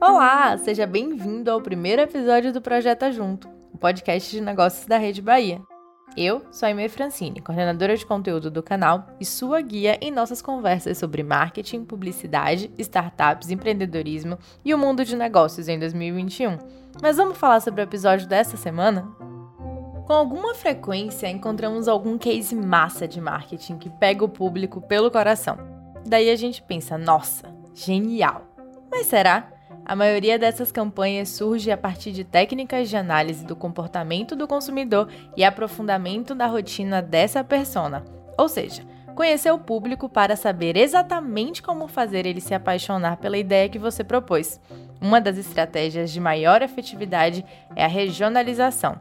Olá, seja bem-vindo ao primeiro episódio do Projeto Junto, o podcast de negócios da Rede Bahia. Eu sou a Aimee Francine, coordenadora de conteúdo do canal e sua guia em nossas conversas sobre marketing, publicidade, startups, empreendedorismo e o mundo de negócios em 2021. Mas vamos falar sobre o episódio dessa semana? Com alguma frequência encontramos algum case massa de marketing que pega o público pelo coração. Daí a gente pensa, nossa, genial! Mas será? A maioria dessas campanhas surge a partir de técnicas de análise do comportamento do consumidor e aprofundamento da rotina dessa persona. Ou seja, conhecer o público para saber exatamente como fazer ele se apaixonar pela ideia que você propôs. Uma das estratégias de maior efetividade é a regionalização.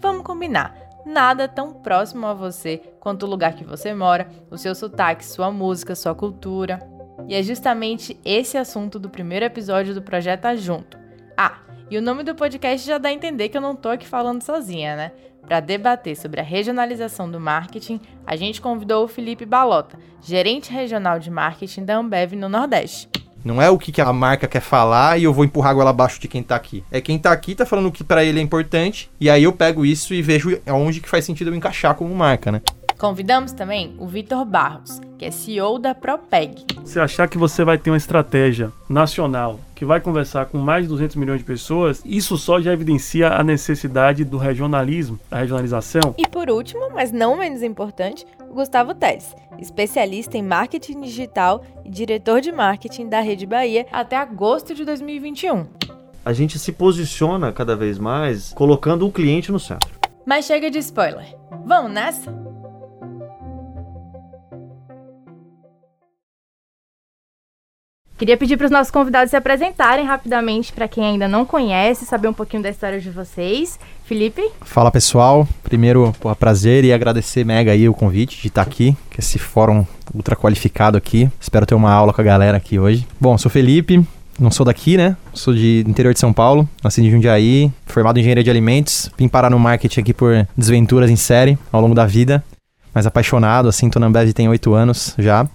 Vamos combinar, nada tão próximo a você quanto o lugar que você mora, o seu sotaque, sua música, sua cultura. E é justamente esse assunto do primeiro episódio do Projeto Junto. Ah, e o nome do podcast já dá a entender que eu não tô aqui falando sozinha, né? Para debater sobre a regionalização do marketing, a gente convidou o Felipe Balota, gerente regional de marketing da Ambev no Nordeste. Não é o que a marca quer falar e eu vou empurrar a goela abaixo de quem tá aqui. É quem tá aqui tá falando o que para ele é importante e aí eu pego isso e vejo aonde que faz sentido eu encaixar como marca, né? Convidamos também o Vitor Barros, que é CEO da Propeg. Se achar que você vai ter uma estratégia nacional que vai conversar com mais de 200 milhões de pessoas, isso só já evidencia a necessidade do regionalismo, da regionalização. E por último, mas não menos importante, o Gustavo Teles, especialista em marketing digital e diretor de marketing da Rede Bahia até agosto de 2021. A gente se posiciona cada vez mais colocando o cliente no centro. Mas chega de spoiler. Vamos nessa? Queria pedir para os nossos convidados se apresentarem rapidamente para quem ainda não conhece, saber um pouquinho da história de vocês. Felipe? Fala pessoal, primeiro, porra, prazer e agradecer mega aí o convite de estar aqui, que esse fórum ultra qualificado aqui. Espero ter uma aula com a galera aqui hoje. Bom, sou Felipe, não sou daqui, né? Sou de interior de São Paulo, nasci em Jundiaí, formado em engenharia de alimentos, vim parar no marketing aqui por desventuras em série ao longo da vida, mas apaixonado, assim, tô na Ambev tem oito anos já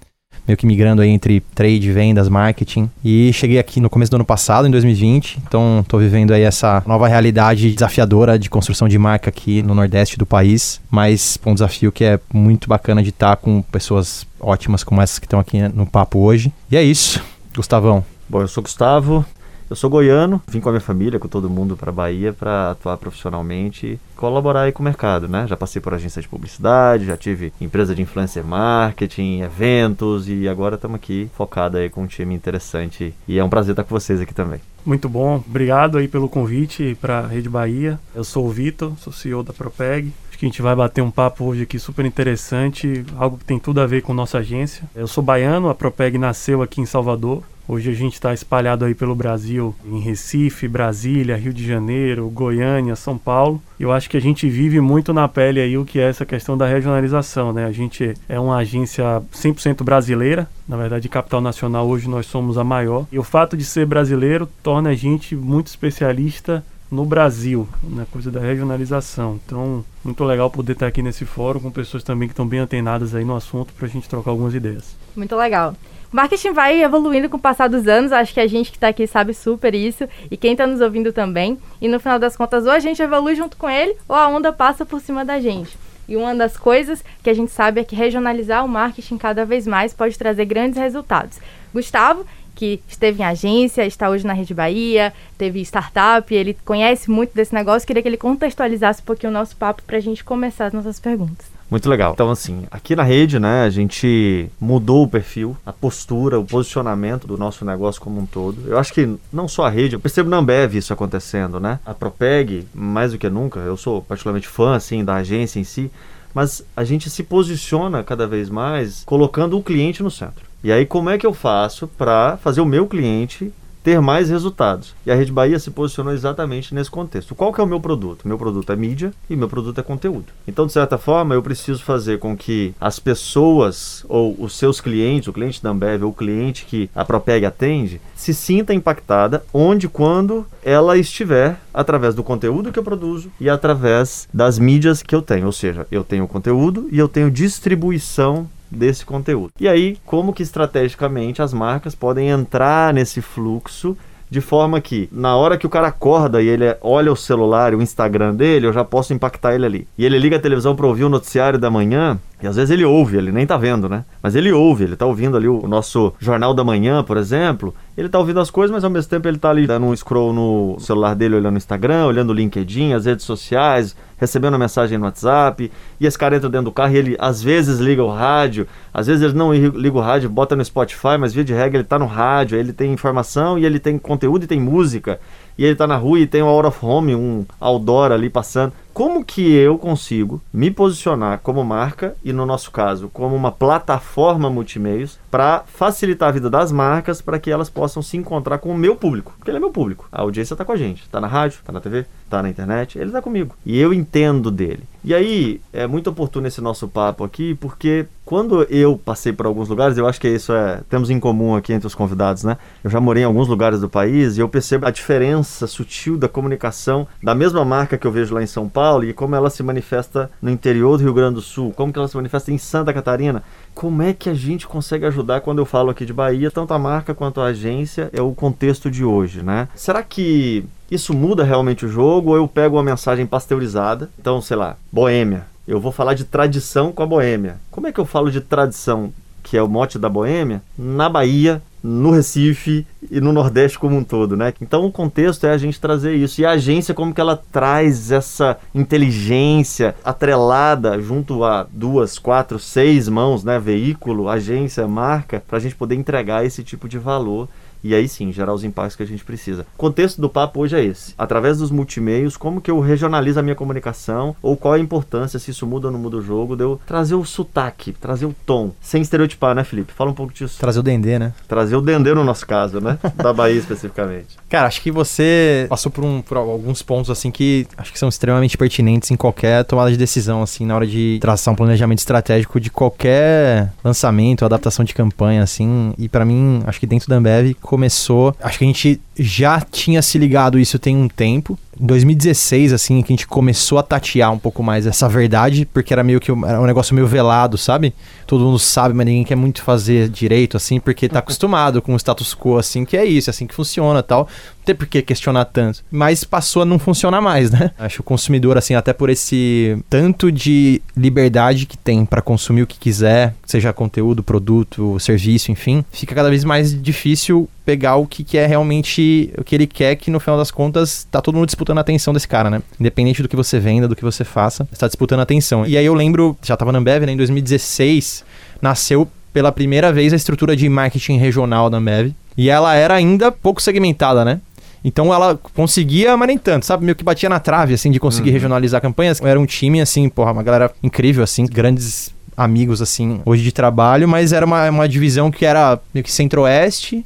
meio que migrando aí entre trade, vendas, marketing. E cheguei aqui no começo do ano passado, em 2020. Então, estou vivendo aí essa nova realidade desafiadora de construção de marca aqui no Nordeste do país. Mas um desafio que é muito bacana de estar com pessoas ótimas como essas que estão aqui no papo hoje. E é isso. Gustavão. Bom, eu sou Gustavo, eu sou goiano, vim com a minha família, com todo mundo para Bahia para atuar profissionalmente colaborar aí com o mercado, né? Já passei por agência de publicidade, já tive empresa de influencer marketing, eventos e agora estamos aqui focado aí com um time interessante e é um prazer estar com vocês aqui também. Muito bom, obrigado aí pelo convite para a Rede Bahia. Eu sou o Vitor, sou CEO da Propeg. Acho que a gente vai bater um papo hoje aqui super interessante, algo que tem tudo a ver com nossa agência. Eu sou baiano, a Propeg nasceu aqui em Salvador, Hoje a gente está espalhado aí pelo Brasil, em Recife, Brasília, Rio de Janeiro, Goiânia, São Paulo. Eu acho que a gente vive muito na pele aí o que é essa questão da regionalização, né? A gente é uma agência 100% brasileira, na verdade, capital nacional hoje nós somos a maior. E o fato de ser brasileiro torna a gente muito especialista no Brasil, na coisa da regionalização. Então, muito legal poder estar aqui nesse fórum com pessoas também que estão bem antenadas aí no assunto para a gente trocar algumas ideias. Muito legal. Marketing vai evoluindo com o passar dos anos, acho que a gente que está aqui sabe super isso, e quem está nos ouvindo também. E no final das contas, ou a gente evolui junto com ele, ou a onda passa por cima da gente. E uma das coisas que a gente sabe é que regionalizar o marketing cada vez mais pode trazer grandes resultados. Gustavo, que esteve em agência, está hoje na Rede Bahia, teve startup, ele conhece muito desse negócio, queria que ele contextualizasse um pouquinho o nosso papo para a gente começar as nossas perguntas. Muito legal. Então, assim, aqui na rede, né, a gente mudou o perfil, a postura, o posicionamento do nosso negócio como um todo. Eu acho que não só a rede, eu percebo na Ambev isso acontecendo, né? A Propeg, mais do que nunca, eu sou particularmente fã, assim, da agência em si, mas a gente se posiciona cada vez mais colocando o cliente no centro. E aí, como é que eu faço para fazer o meu cliente ter mais resultados. E a Rede Bahia se posicionou exatamente nesse contexto. Qual que é o meu produto? Meu produto é mídia e meu produto é conteúdo. Então, de certa forma, eu preciso fazer com que as pessoas ou os seus clientes, o cliente da Ambev ou o cliente que a Propeg atende, se sinta impactada onde quando ela estiver através do conteúdo que eu produzo e através das mídias que eu tenho. Ou seja, eu tenho conteúdo e eu tenho distribuição desse conteúdo. E aí, como que estrategicamente as marcas podem entrar nesse fluxo de forma que na hora que o cara acorda e ele olha o celular, o Instagram dele, eu já posso impactar ele ali. E ele liga a televisão para ouvir o noticiário da manhã, e às vezes ele ouve, ele nem tá vendo, né? Mas ele ouve, ele tá ouvindo ali o nosso Jornal da Manhã, por exemplo. Ele tá ouvindo as coisas, mas ao mesmo tempo ele tá ali dando um scroll no celular dele, olhando o Instagram, olhando o LinkedIn, as redes sociais, recebendo mensagem no WhatsApp. E esse cara entra dentro do carro e ele às vezes liga o rádio, às vezes ele não liga o rádio, bota no Spotify, mas via de regra ele tá no rádio, ele tem informação e ele tem conteúdo e tem música e ele tá na rua e tem um out of home, um outdoor ali passando. Como que eu consigo me posicionar como marca e no nosso caso como uma plataforma multimeios para facilitar a vida das marcas para que elas possam se encontrar com o meu público, porque ele é meu público. A audiência está com a gente, está na rádio, está na TV, está na internet, ele está comigo e eu entendo dele. E aí é muito oportuno esse nosso papo aqui, porque quando eu passei por alguns lugares, eu acho que isso é temos em comum aqui entre os convidados, né? Eu já morei em alguns lugares do país e eu percebo a diferença sutil da comunicação da mesma marca que eu vejo lá em São Paulo e como ela se manifesta no interior do Rio Grande do Sul, como que ela se manifesta em Santa Catarina. Como é que a gente consegue ajudar quando eu falo aqui de Bahia, tanto a marca quanto a agência, é o contexto de hoje, né? Será que isso muda realmente o jogo ou eu pego uma mensagem pasteurizada? Então, sei lá, Boêmia. Eu vou falar de tradição com a Boêmia. Como é que eu falo de tradição, que é o mote da Boêmia, na Bahia, no Recife e no Nordeste como um todo, né? Então o contexto é a gente trazer isso. E a agência, como que ela traz essa inteligência atrelada junto a duas, quatro, seis mãos, né? Veículo, agência, marca, para a gente poder entregar esse tipo de valor e aí sim gerar os impactos que a gente precisa. O contexto do papo hoje é esse. Através dos multimeios, como que eu regionalizo a minha comunicação ou qual a importância, se isso muda ou não muda o jogo, de eu trazer o sotaque, trazer o tom, sem estereotipar, né, Felipe? Fala um pouco disso. Trazer o dendê, né? Trazer o dendê no nosso caso, né? da Bahia especificamente. Cara, acho que você passou por, um, por alguns pontos assim que acho que são extremamente pertinentes em qualquer tomada de decisão, assim, na hora de traçar um planejamento estratégico de qualquer lançamento, adaptação de campanha, assim. E para mim, acho que dentro da Ambev começou. Acho que a gente já tinha se ligado isso tem um tempo. Em 2016, assim, que a gente começou a tatear um pouco mais essa verdade, porque era meio que um, era um negócio meio velado, sabe? Todo mundo sabe, mas ninguém quer muito fazer direito, assim, porque tá acostumado com o status quo, assim, que é isso, é assim que funciona tal. Não tem por que questionar tanto. Mas passou a não funcionar mais, né? Acho que o consumidor, assim, até por esse tanto de liberdade que tem para consumir o que quiser, seja conteúdo, produto, serviço, enfim, fica cada vez mais difícil pegar o que, que é realmente o que ele quer, que no final das contas tá todo mundo disputando a atenção desse cara, né? Independente do que você venda, do que você faça, está disputando a atenção. E aí eu lembro, já tava na Ambev, né? Em 2016, nasceu pela primeira vez a estrutura de marketing regional da Ambev. E ela era ainda pouco segmentada, né? Então ela conseguia, mas nem tanto, sabe? Meio que batia na trave, assim, de conseguir uhum. regionalizar campanhas. Era um time, assim, porra, uma galera incrível, assim, grandes amigos, assim, hoje de trabalho, mas era uma, uma divisão que era meio que centro-oeste,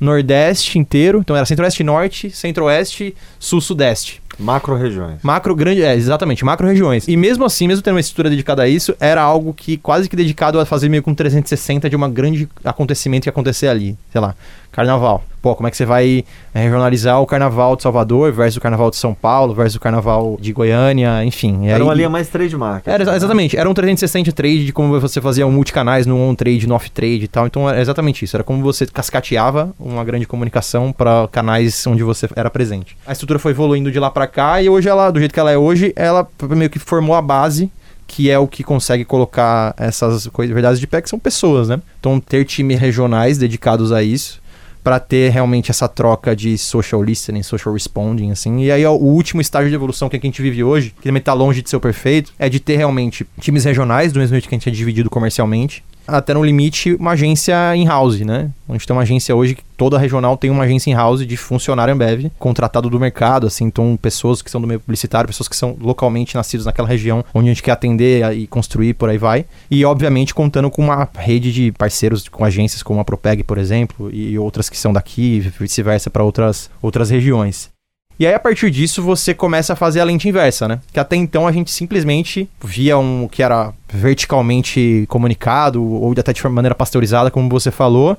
Nordeste inteiro. Então era Centro-Oeste Norte, Centro-Oeste, Sul-Sudeste. Macro-regiões. Macro, grande, é, exatamente, macro-regiões. E mesmo assim, mesmo tendo uma estrutura dedicada a isso, era algo que quase que dedicado a fazer meio com 360 de um grande acontecimento que ia acontecer ali. Sei lá, carnaval. Pô, como é que você vai eh, regionalizar o carnaval de Salvador versus o carnaval de São Paulo versus o carnaval de Goiânia, enfim. Era aí, uma linha mais trade market. Era, exatamente, era um 360 trade de como você fazia um multicanais no on trade, no off trade e tal. Então era exatamente isso. Era como você cascateava uma grande comunicação para canais onde você era presente. A estrutura foi evoluindo de lá para cá e hoje ela, do jeito que ela é hoje, ela meio que formou a base que é o que consegue colocar essas coisas, verdades de pé, que são pessoas, né? Então, ter times regionais dedicados a isso para ter realmente essa troca de social listening, social responding, assim. E aí o último estágio de evolução que a gente vive hoje, que também tá longe de ser o perfeito, é de ter realmente times regionais, do mesmo jeito que a gente é dividido comercialmente, até no limite uma agência in-house, né? A gente tem uma agência hoje que toda regional tem uma agência in-house de funcionário Ambev, contratado do mercado, assim, então pessoas que são do meio publicitário, pessoas que são localmente nascidos naquela região onde a gente quer atender e construir, por aí vai. E obviamente contando com uma rede de parceiros, com agências como a Propeg, por exemplo, e outras que são daqui, vice-versa para outras, outras regiões. E aí, a partir disso, você começa a fazer a lente inversa, né? Que até então a gente simplesmente via um que era verticalmente comunicado, ou até de maneira pasteurizada, como você falou,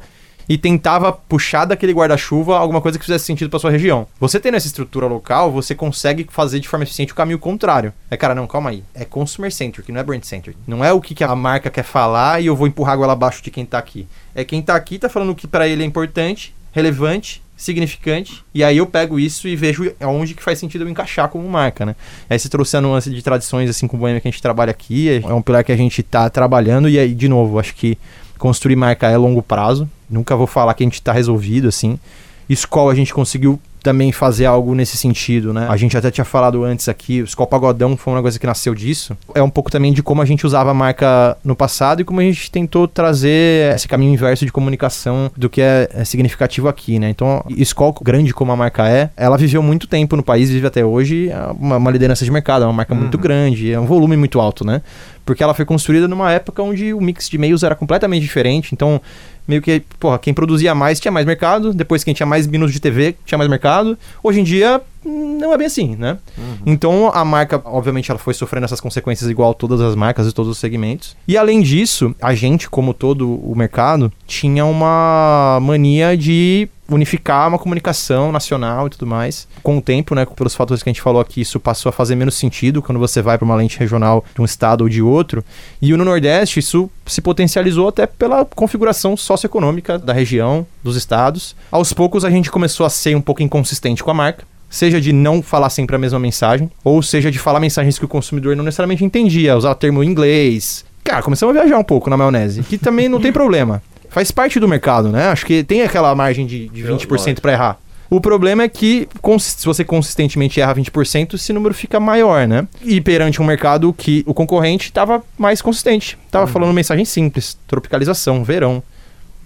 e tentava puxar daquele guarda-chuva alguma coisa que fizesse sentido pra sua região. Você tendo essa estrutura local, você consegue fazer de forma eficiente o caminho contrário. É, cara, não, calma aí. É consumer centric, não é brand centric. Não é o que, que a marca quer falar e eu vou empurrar a goela abaixo de quem tá aqui. É quem tá aqui tá falando o que para ele é importante, relevante significante, e aí eu pego isso e vejo aonde que faz sentido eu encaixar como marca, né? Aí você trouxe a nuance de tradições, assim, com o Boêmia que a gente trabalha aqui, é um pilar que a gente tá trabalhando, e aí, de novo, acho que construir marca é longo prazo, nunca vou falar que a gente tá resolvido, assim. Escola a gente conseguiu também fazer algo nesse sentido, né? A gente até tinha falado antes aqui, o Skol Pagodão foi uma coisa que nasceu disso. É um pouco também de como a gente usava a marca no passado e como a gente tentou trazer esse caminho inverso de comunicação do que é, é significativo aqui, né? Então, Skol, grande como a marca é, ela viveu muito tempo no país, vive até hoje, é uma, uma liderança de mercado, é uma marca uhum. muito grande, é um volume muito alto, né? Porque ela foi construída numa época onde o mix de meios era completamente diferente, então meio que, porra, quem produzia mais tinha mais mercado, depois quem tinha mais minutos de TV tinha mais mercado. Hoje em dia, não é bem assim, né? Uhum. Então a marca, obviamente, ela foi sofrendo essas consequências igual todas as marcas e todos os segmentos. E além disso, a gente, como todo o mercado, tinha uma mania de unificar uma comunicação nacional e tudo mais. Com o tempo, né, pelos fatores que a gente falou aqui, isso passou a fazer menos sentido quando você vai para uma lente regional de um estado ou de outro. E no Nordeste, isso se potencializou até pela configuração socioeconômica da região, dos estados. Aos poucos, a gente começou a ser um pouco inconsistente com a marca. Seja de não falar sempre a mesma mensagem, ou seja de falar mensagens que o consumidor não necessariamente entendia, usar o termo em inglês. Cara, começamos a viajar um pouco na maionese, que também não tem problema faz parte do mercado, né? Acho que tem aquela margem de, de 20% para errar. O problema é que, se você consistentemente erra 20%, esse número fica maior, né? E perante um mercado que o concorrente estava mais consistente. Tava uhum. falando mensagem simples, tropicalização, verão.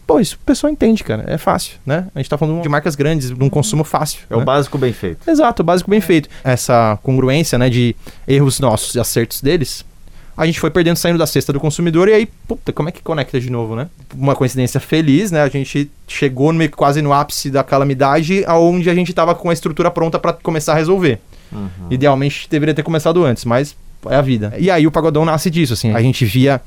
Pô, isso o pessoal entende, cara. É fácil, né? A gente tá falando de marcas grandes, de um consumo fácil. É né? o básico bem feito. Exato, o básico bem feito. Essa congruência, né, de erros nossos e acertos deles, a gente foi perdendo saindo da cesta do consumidor e aí, puta, como é que conecta de novo, né? Uma coincidência feliz, né? A gente chegou quase no ápice da calamidade, aonde a gente tava com a estrutura pronta para começar a resolver. Uhum. Idealmente deveria ter começado antes, mas é a vida. E aí o pagodão nasce disso, assim. A gente via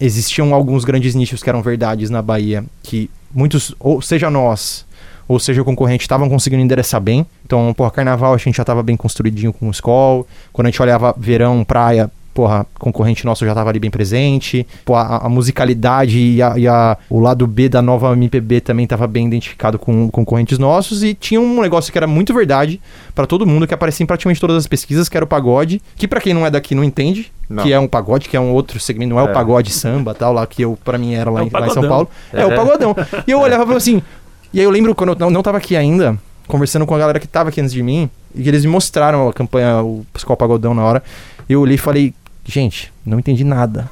existiam alguns grandes nichos que eram verdades na Bahia, que muitos, ou seja nós, ou seja o concorrente, estavam conseguindo endereçar bem. Então, porra, carnaval a gente já estava bem construidinho com o Skol. Quando a gente olhava verão, praia, porra, concorrente nosso já estava ali bem presente, pô, a, a musicalidade e, a, e a, o lado B da nova MPB também estava bem identificado com concorrentes nossos e tinha um negócio que era muito verdade para todo mundo, que aparecia em praticamente todas as pesquisas, que era o pagode, que para quem não é daqui não entende, não. que é um pagode, que é um outro segmento, não é, é. o pagode samba tal, lá que eu para mim era lá, é em, lá, em, São Paulo. É, é o pagodão. E eu olhava assim, e aí eu lembro quando eu não, não tava aqui ainda, conversando com a galera que tava aqui antes de mim, e eles me mostraram a campanha, o Psicol Pagodão na hora. Eu olhei e falei, Gente, não entendi nada.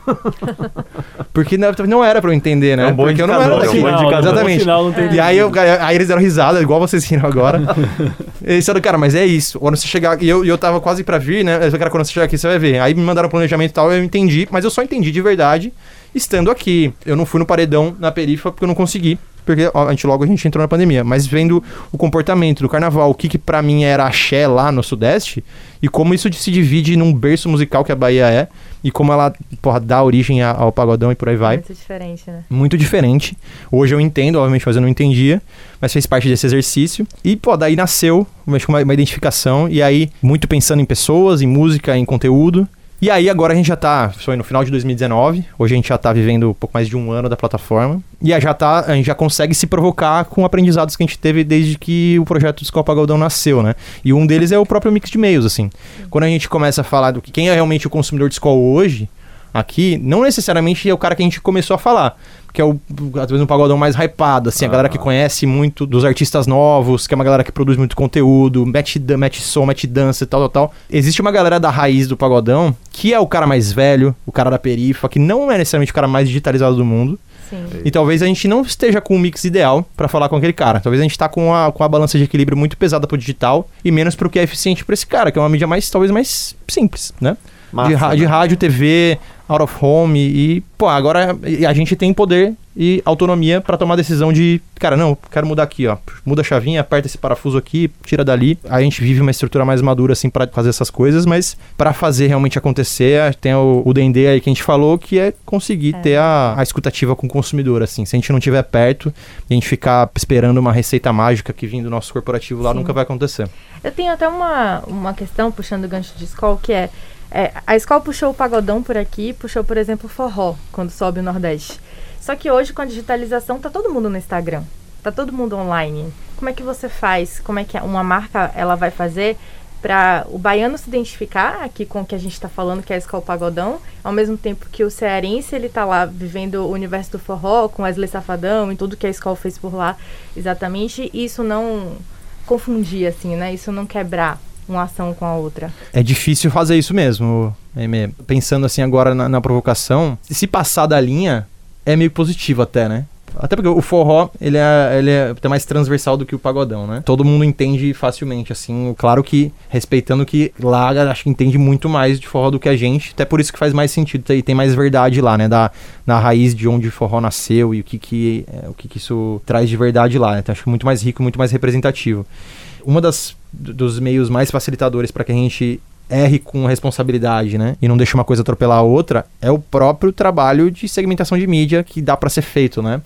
Porque não, não era pra eu entender, né? É um bom Porque eu não era daqui. É um Exatamente. Sinal, e aí, eu, aí eles deram risada, igual vocês riram agora. eles disseram, cara, mas é isso. Quando você chegar. E eu, eu tava quase pra vir, né? Eu falei, cara, quando você chegar aqui, você vai ver. Aí me mandaram planejamento e tal, eu entendi, mas eu só entendi de verdade estando aqui. Eu não fui no paredão na perifa porque eu não consegui porque ó, a gente, logo a gente entrou na pandemia. Mas vendo o comportamento do carnaval, o que, que para mim era axé lá no Sudeste, e como isso se divide num berço musical que a Bahia é, e como ela porra, dá origem ao pagodão e por aí vai. Muito diferente, né? Muito diferente. Hoje eu entendo, obviamente, mas eu não entendia, mas fez parte desse exercício. E, pô, daí nasceu uma, uma identificação, e aí, muito pensando em pessoas, em música, em conteúdo. E aí agora a gente já tá, foi no final de 2019, hoje a gente já tá vivendo um pouco mais de um ano da plataforma, e já tá, a gente já consegue se provocar com aprendizados que a gente teve desde que o projeto do Galdão nasceu, né? E um deles é o próprio mix de e-mails, assim. Quando a gente começa a falar do que quem é realmente o consumidor de escola hoje, aqui, não necessariamente é o cara que a gente começou a falar que é o, às vezes, um pagodão mais hypado, assim, ah. a galera que conhece muito dos artistas novos, que é uma galera que produz muito conteúdo, mete, mete som, mete dança e tal, tal, tal. Existe uma galera da raiz do pagodão, que é o cara mais velho, o cara da perifa, que não é necessariamente o cara mais digitalizado do mundo. Sim. E talvez a gente não esteja com o mix ideal para falar com aquele cara. Talvez a gente tá com a, com a balança de equilíbrio muito pesada pro digital e menos pro que é eficiente para esse cara, que é uma mídia mais, talvez, mais simples, né? Massa, de, né? de rádio, TV, out of home e, pô, agora a gente tem poder e autonomia para tomar a decisão de, cara, não, quero mudar aqui, ó. Muda a chavinha, aperta esse parafuso aqui, tira dali. A gente vive uma estrutura mais madura assim para fazer essas coisas, mas para fazer realmente acontecer, tem o, o D&D aí que a gente falou que é conseguir é. ter a, a escutativa com o consumidor assim. Se a gente não tiver perto e a gente ficar esperando uma receita mágica que vem do nosso corporativo lá, Sim. nunca vai acontecer. Eu tenho até uma, uma questão puxando o gancho de escola que é é, a escola puxou o pagodão por aqui, puxou, por exemplo, o forró, quando sobe o Nordeste. Só que hoje, com a digitalização, tá todo mundo no Instagram. Tá todo mundo online. Como é que você faz? Como é que uma marca ela vai fazer para o baiano se identificar aqui com o que a gente está falando, que é a escola pagodão, ao mesmo tempo que o cearense ele está lá vivendo o universo do forró, com Wesley Safadão e tudo que a escola fez por lá, exatamente, e isso não confundir, assim, né? Isso não quebrar uma ação com a outra. É difícil fazer isso mesmo, Pensando assim agora na, na provocação, se passar da linha, é meio positivo até, né? Até porque o forró, ele é, ele é até mais transversal do que o pagodão, né? Todo mundo entende facilmente, assim. Claro que, respeitando que lá, acho que entende muito mais de forró do que a gente. Até por isso que faz mais sentido, tem, tem mais verdade lá, né? Da, na raiz de onde o forró nasceu e o que que, é, o que, que isso traz de verdade lá. Então, acho muito mais rico, muito mais representativo. Uma das dos meios mais facilitadores para que a gente erre com responsabilidade, né? E não deixe uma coisa atropelar a outra, é o próprio trabalho de segmentação de mídia que dá para ser feito, né?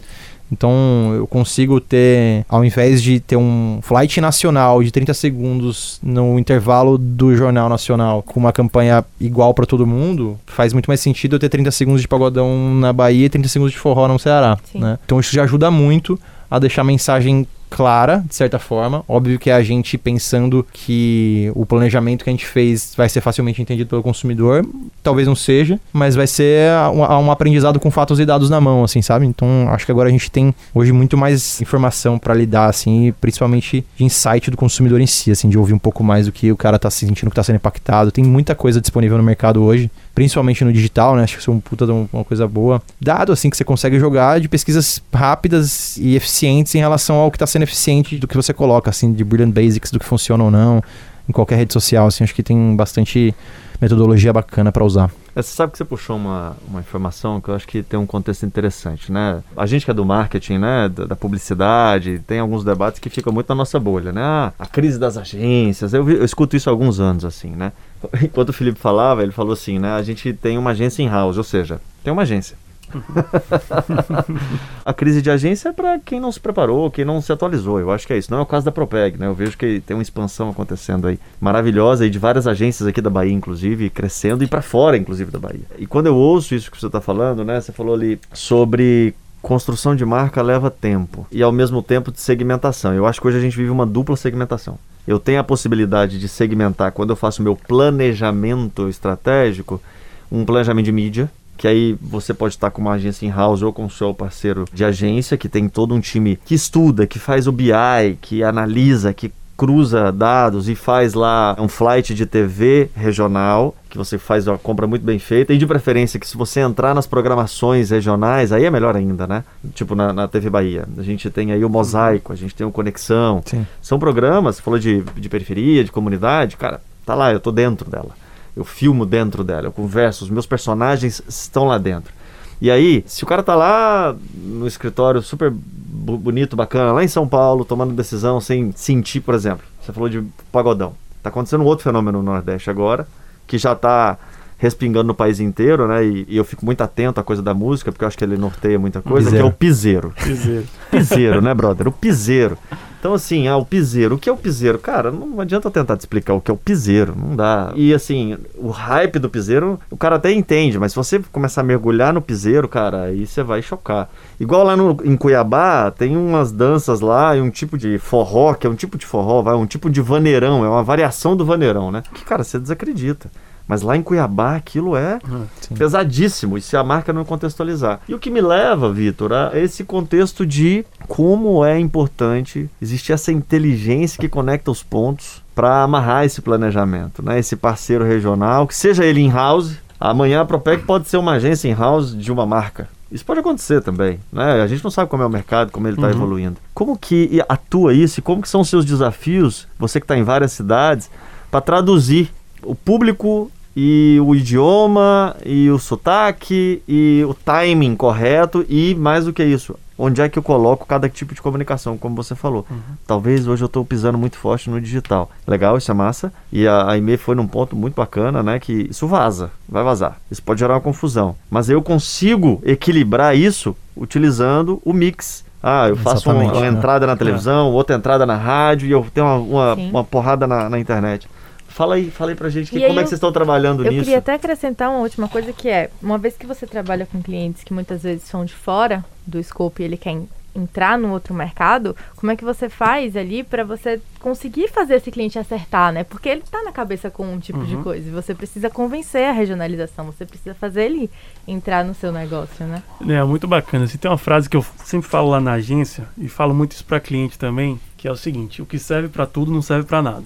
Então eu consigo ter, ao invés de ter um flight nacional de 30 segundos no intervalo do Jornal Nacional com uma campanha igual para todo mundo, faz muito mais sentido eu ter 30 segundos de pagodão na Bahia e 30 segundos de forró no Ceará. Né? Então isso já ajuda muito a deixar a mensagem clara, de certa forma. Óbvio que é a gente pensando que o planejamento que a gente fez vai ser facilmente entendido pelo consumidor, talvez não seja, mas vai ser um, um aprendizado com fatos e dados na mão, assim, sabe? Então, acho que agora a gente tem hoje muito mais informação para lidar, assim, principalmente de insight do consumidor em si, assim, de ouvir um pouco mais do que o cara tá sentindo que tá sendo impactado. Tem muita coisa disponível no mercado hoje, principalmente no digital, né? Acho que isso é um puta de uma coisa boa. Dado, assim, que você consegue jogar de pesquisas rápidas e eficientes em relação ao que está sendo eficiente do que você coloca, assim, de Brilliant Basics, do que funciona ou não, em qualquer rede social, assim, acho que tem bastante metodologia bacana para usar. É, você sabe que você puxou uma, uma informação que eu acho que tem um contexto interessante, né? A gente que é do marketing, né, da, da publicidade, tem alguns debates que ficam muito na nossa bolha, né? Ah, a crise das agências, eu, eu escuto isso há alguns anos, assim, né? Enquanto o Felipe falava, ele falou assim, né? A gente tem uma agência in-house, ou seja, tem uma agência. a crise de agência é para quem não se preparou, quem não se atualizou. Eu acho que é isso. Não é o caso da Propeg, né? Eu vejo que tem uma expansão acontecendo aí maravilhosa e de várias agências aqui da Bahia, inclusive, crescendo e para fora, inclusive, da Bahia. E quando eu ouço isso que você está falando, né? Você falou ali sobre construção de marca leva tempo e ao mesmo tempo de segmentação. Eu acho que hoje a gente vive uma dupla segmentação. Eu tenho a possibilidade de segmentar quando eu faço meu planejamento estratégico, um planejamento de mídia, que aí você pode estar com uma agência in-house ou com o seu parceiro de agência, que tem todo um time que estuda, que faz o BI, que analisa, que cruza dados e faz lá um flight de TV regional, que você faz uma compra muito bem feita, e de preferência que se você entrar nas programações regionais, aí é melhor ainda, né? Tipo na, na TV Bahia. A gente tem aí o Mosaico, a gente tem o Conexão. Sim. São programas, você falou de, de periferia, de comunidade, cara, tá lá, eu tô dentro dela eu filmo dentro dela, eu converso, os meus personagens estão lá dentro. E aí, se o cara tá lá no escritório super bonito, bacana, lá em São Paulo, tomando decisão sem sentir, por exemplo, você falou de pagodão. Tá acontecendo um outro fenômeno no Nordeste agora, que já tá respingando no país inteiro, né? E, e, eu fico muito atento à coisa da música, porque eu acho que ele norteia muita coisa, piseiro. que é o piseiro. Piseiro. piseiro, né, brother? O piseiro. Então, assim, ah, o piseiro. O que é o piseiro? Cara, não adianta tentar te explicar o que é o piseiro. Não dá. E, assim, o hype do piseiro, o cara até entende, mas se você começar a mergulhar no piseiro, cara, aí você vai chocar. Igual lá no, em Cuiabá, tem umas danças lá e um tipo de forró, que é um tipo de forró, vai, um tipo de vaneirão, é uma variação do vaneirão, né? Que, cara, você desacredita. Mas lá em Cuiabá aquilo é uhum, pesadíssimo, e se a marca não contextualizar. E o que me leva, Vitor, a esse contexto de como é importante existir essa inteligência que conecta os pontos para amarrar esse planejamento, né? Esse parceiro regional, que seja ele in-house, amanhã a Propec pode ser uma agência in-house de uma marca. Isso pode acontecer também, né? A gente não sabe como é o mercado, como ele está uhum. evoluindo. Como que atua isso e como que são os seus desafios, você que está em várias cidades, para traduzir o público e o idioma e o sotaque e o timing correto e mais do que isso, onde é que eu coloco cada tipo de comunicação, como você falou. Uhum. Talvez hoje eu estou pisando muito forte no digital. Legal, isso é massa. E a, a IME foi num ponto muito bacana, né? Que isso vaza, vai vazar. Isso pode gerar uma confusão. Mas eu consigo equilibrar isso utilizando o mix ah, eu faço uma, uma né? entrada na televisão, é. outra entrada na rádio e eu tenho uma, uma, uma porrada na, na, internet. Fala aí, fala aí pra gente que, como é que vocês estão trabalhando eu nisso. Eu queria até acrescentar uma última coisa que é, uma vez que você trabalha com clientes que muitas vezes são de fora do escopo e ele quer entrar no outro mercado, como é que você faz ali para você conseguir fazer esse cliente acertar, né? Porque ele está na cabeça com um tipo uhum. de coisa e você precisa convencer a regionalização, você precisa fazer ele entrar no seu negócio, né? É, muito bacana. Assim, tem uma frase que eu sempre falo lá na agência e falo muito isso para cliente também, que é o seguinte: o que serve para tudo não serve para nada.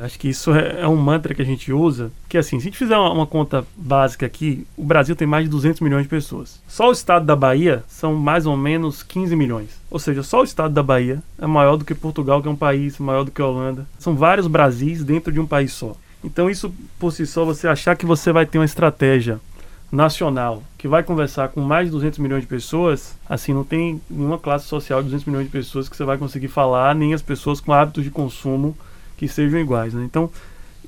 Acho que isso é, é, um mantra que a gente usa, que assim, se a gente fizer uma, uma, conta básica aqui, o Brasil tem mais de 200 milhões de pessoas. Só o estado da Bahia são mais ou menos 15 milhões. Ou seja, só o estado da Bahia é maior do que Portugal, que é um país, maior do que Holanda. São vários Brasis dentro de um país só. Então isso por si só você achar que você vai ter uma estratégia nacional que vai conversar com mais de 200 milhões de pessoas, assim, não tem nenhuma classe social de 200 milhões de pessoas que você vai conseguir falar, nem as pessoas com hábitos de consumo que sejam iguais. Né? Então,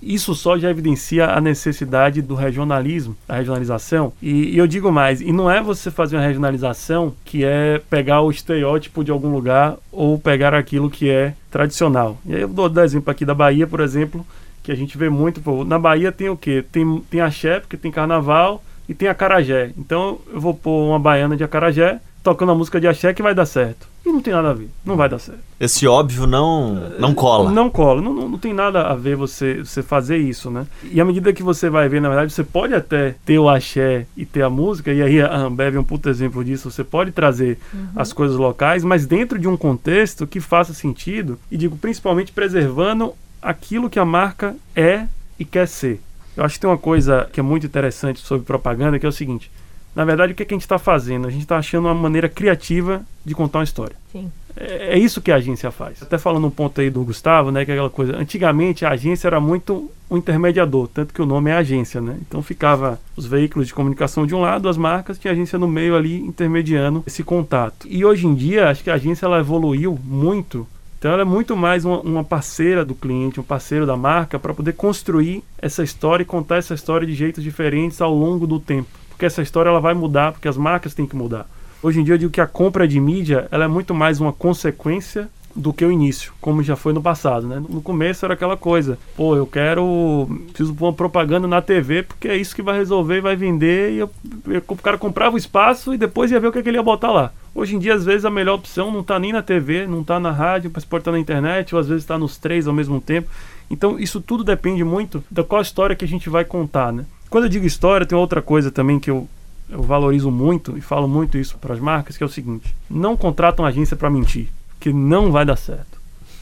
isso só já evidencia a necessidade do regionalismo, da regionalização. E, e, eu digo mais, e não é você fazer uma regionalização que é pegar o estereótipo de algum lugar ou pegar aquilo que é tradicional. E aí eu dou, dou exemplo aqui da Bahia, por exemplo, que a gente vê muito. Pô, na Bahia tem o quê? Tem, tem axé, porque tem carnaval, e tem acarajé. Então eu vou pôr uma baiana de acarajé tocando a música de axé que vai dar certo. E não tem nada a ver, não vai dar certo. Esse óbvio não não cola. Não cola, não, não, não, tem nada a ver você, você fazer isso, né? E à medida que você vai ver, na verdade, você pode até ter o axé e ter a música, e aí a Ambev é um puto exemplo disso, você pode trazer uhum. as coisas locais, mas dentro de um contexto que faça sentido, e digo, principalmente preservando aquilo que a marca é e quer ser. Eu acho que tem uma coisa que é muito interessante sobre propaganda, que é o seguinte. Na verdade, o que, é que a gente está fazendo? A gente está achando uma maneira criativa de contar uma história. Sim. É, é, isso que a agência faz. Até falando um ponto aí do Gustavo, né, que é aquela coisa. Antigamente a agência era muito um intermediador, tanto que o nome é agência, né? Então ficava os veículos de comunicação de um lado, as marcas, tinha a agência no meio ali intermediando esse contato. E hoje em dia, acho que a agência ela evoluiu muito então ela é muito mais uma, uma parceira do cliente, um parceiro da marca para poder construir essa história e contar essa história de jeitos diferentes ao longo do tempo. Porque essa história ela vai mudar, porque as marcas têm que mudar. Hoje em dia eu digo que a compra de mídia ela é muito mais uma consequência do que o início, como já foi no passado, né? No começo era aquela coisa, pô, eu quero, preciso pôr uma propaganda na TV porque é isso que vai resolver e vai vender e eu, eu, o cara comprava o espaço e depois ia ver o que, é que ele ia botar lá. Hoje em dia, às vezes, a melhor opção não está nem na TV, não está na rádio, mas pode estar na internet, ou às vezes está nos três ao mesmo tempo. Então, isso tudo depende muito da qual história que a gente vai contar, né? Quando eu digo história, tem outra coisa também que eu, eu valorizo muito e falo muito isso para as marcas, que é o seguinte: não contratam agência para mentir, que não vai dar certo.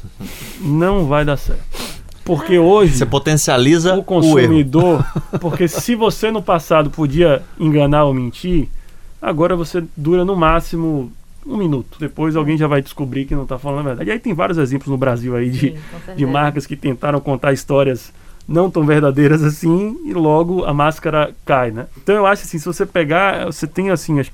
não vai dar certo. Porque hoje. Você potencializa o consumidor. O porque se você no passado podia enganar ou mentir, Agora você dura no máximo um minuto. Depois alguém já vai descobrir que não está falando a verdade. E aí tem vários exemplos no Brasil aí de, Sim, de marcas que tentaram contar histórias não tão verdadeiras assim e logo a máscara cai, né? Então eu acho assim, se você pegar, você tem assim, acho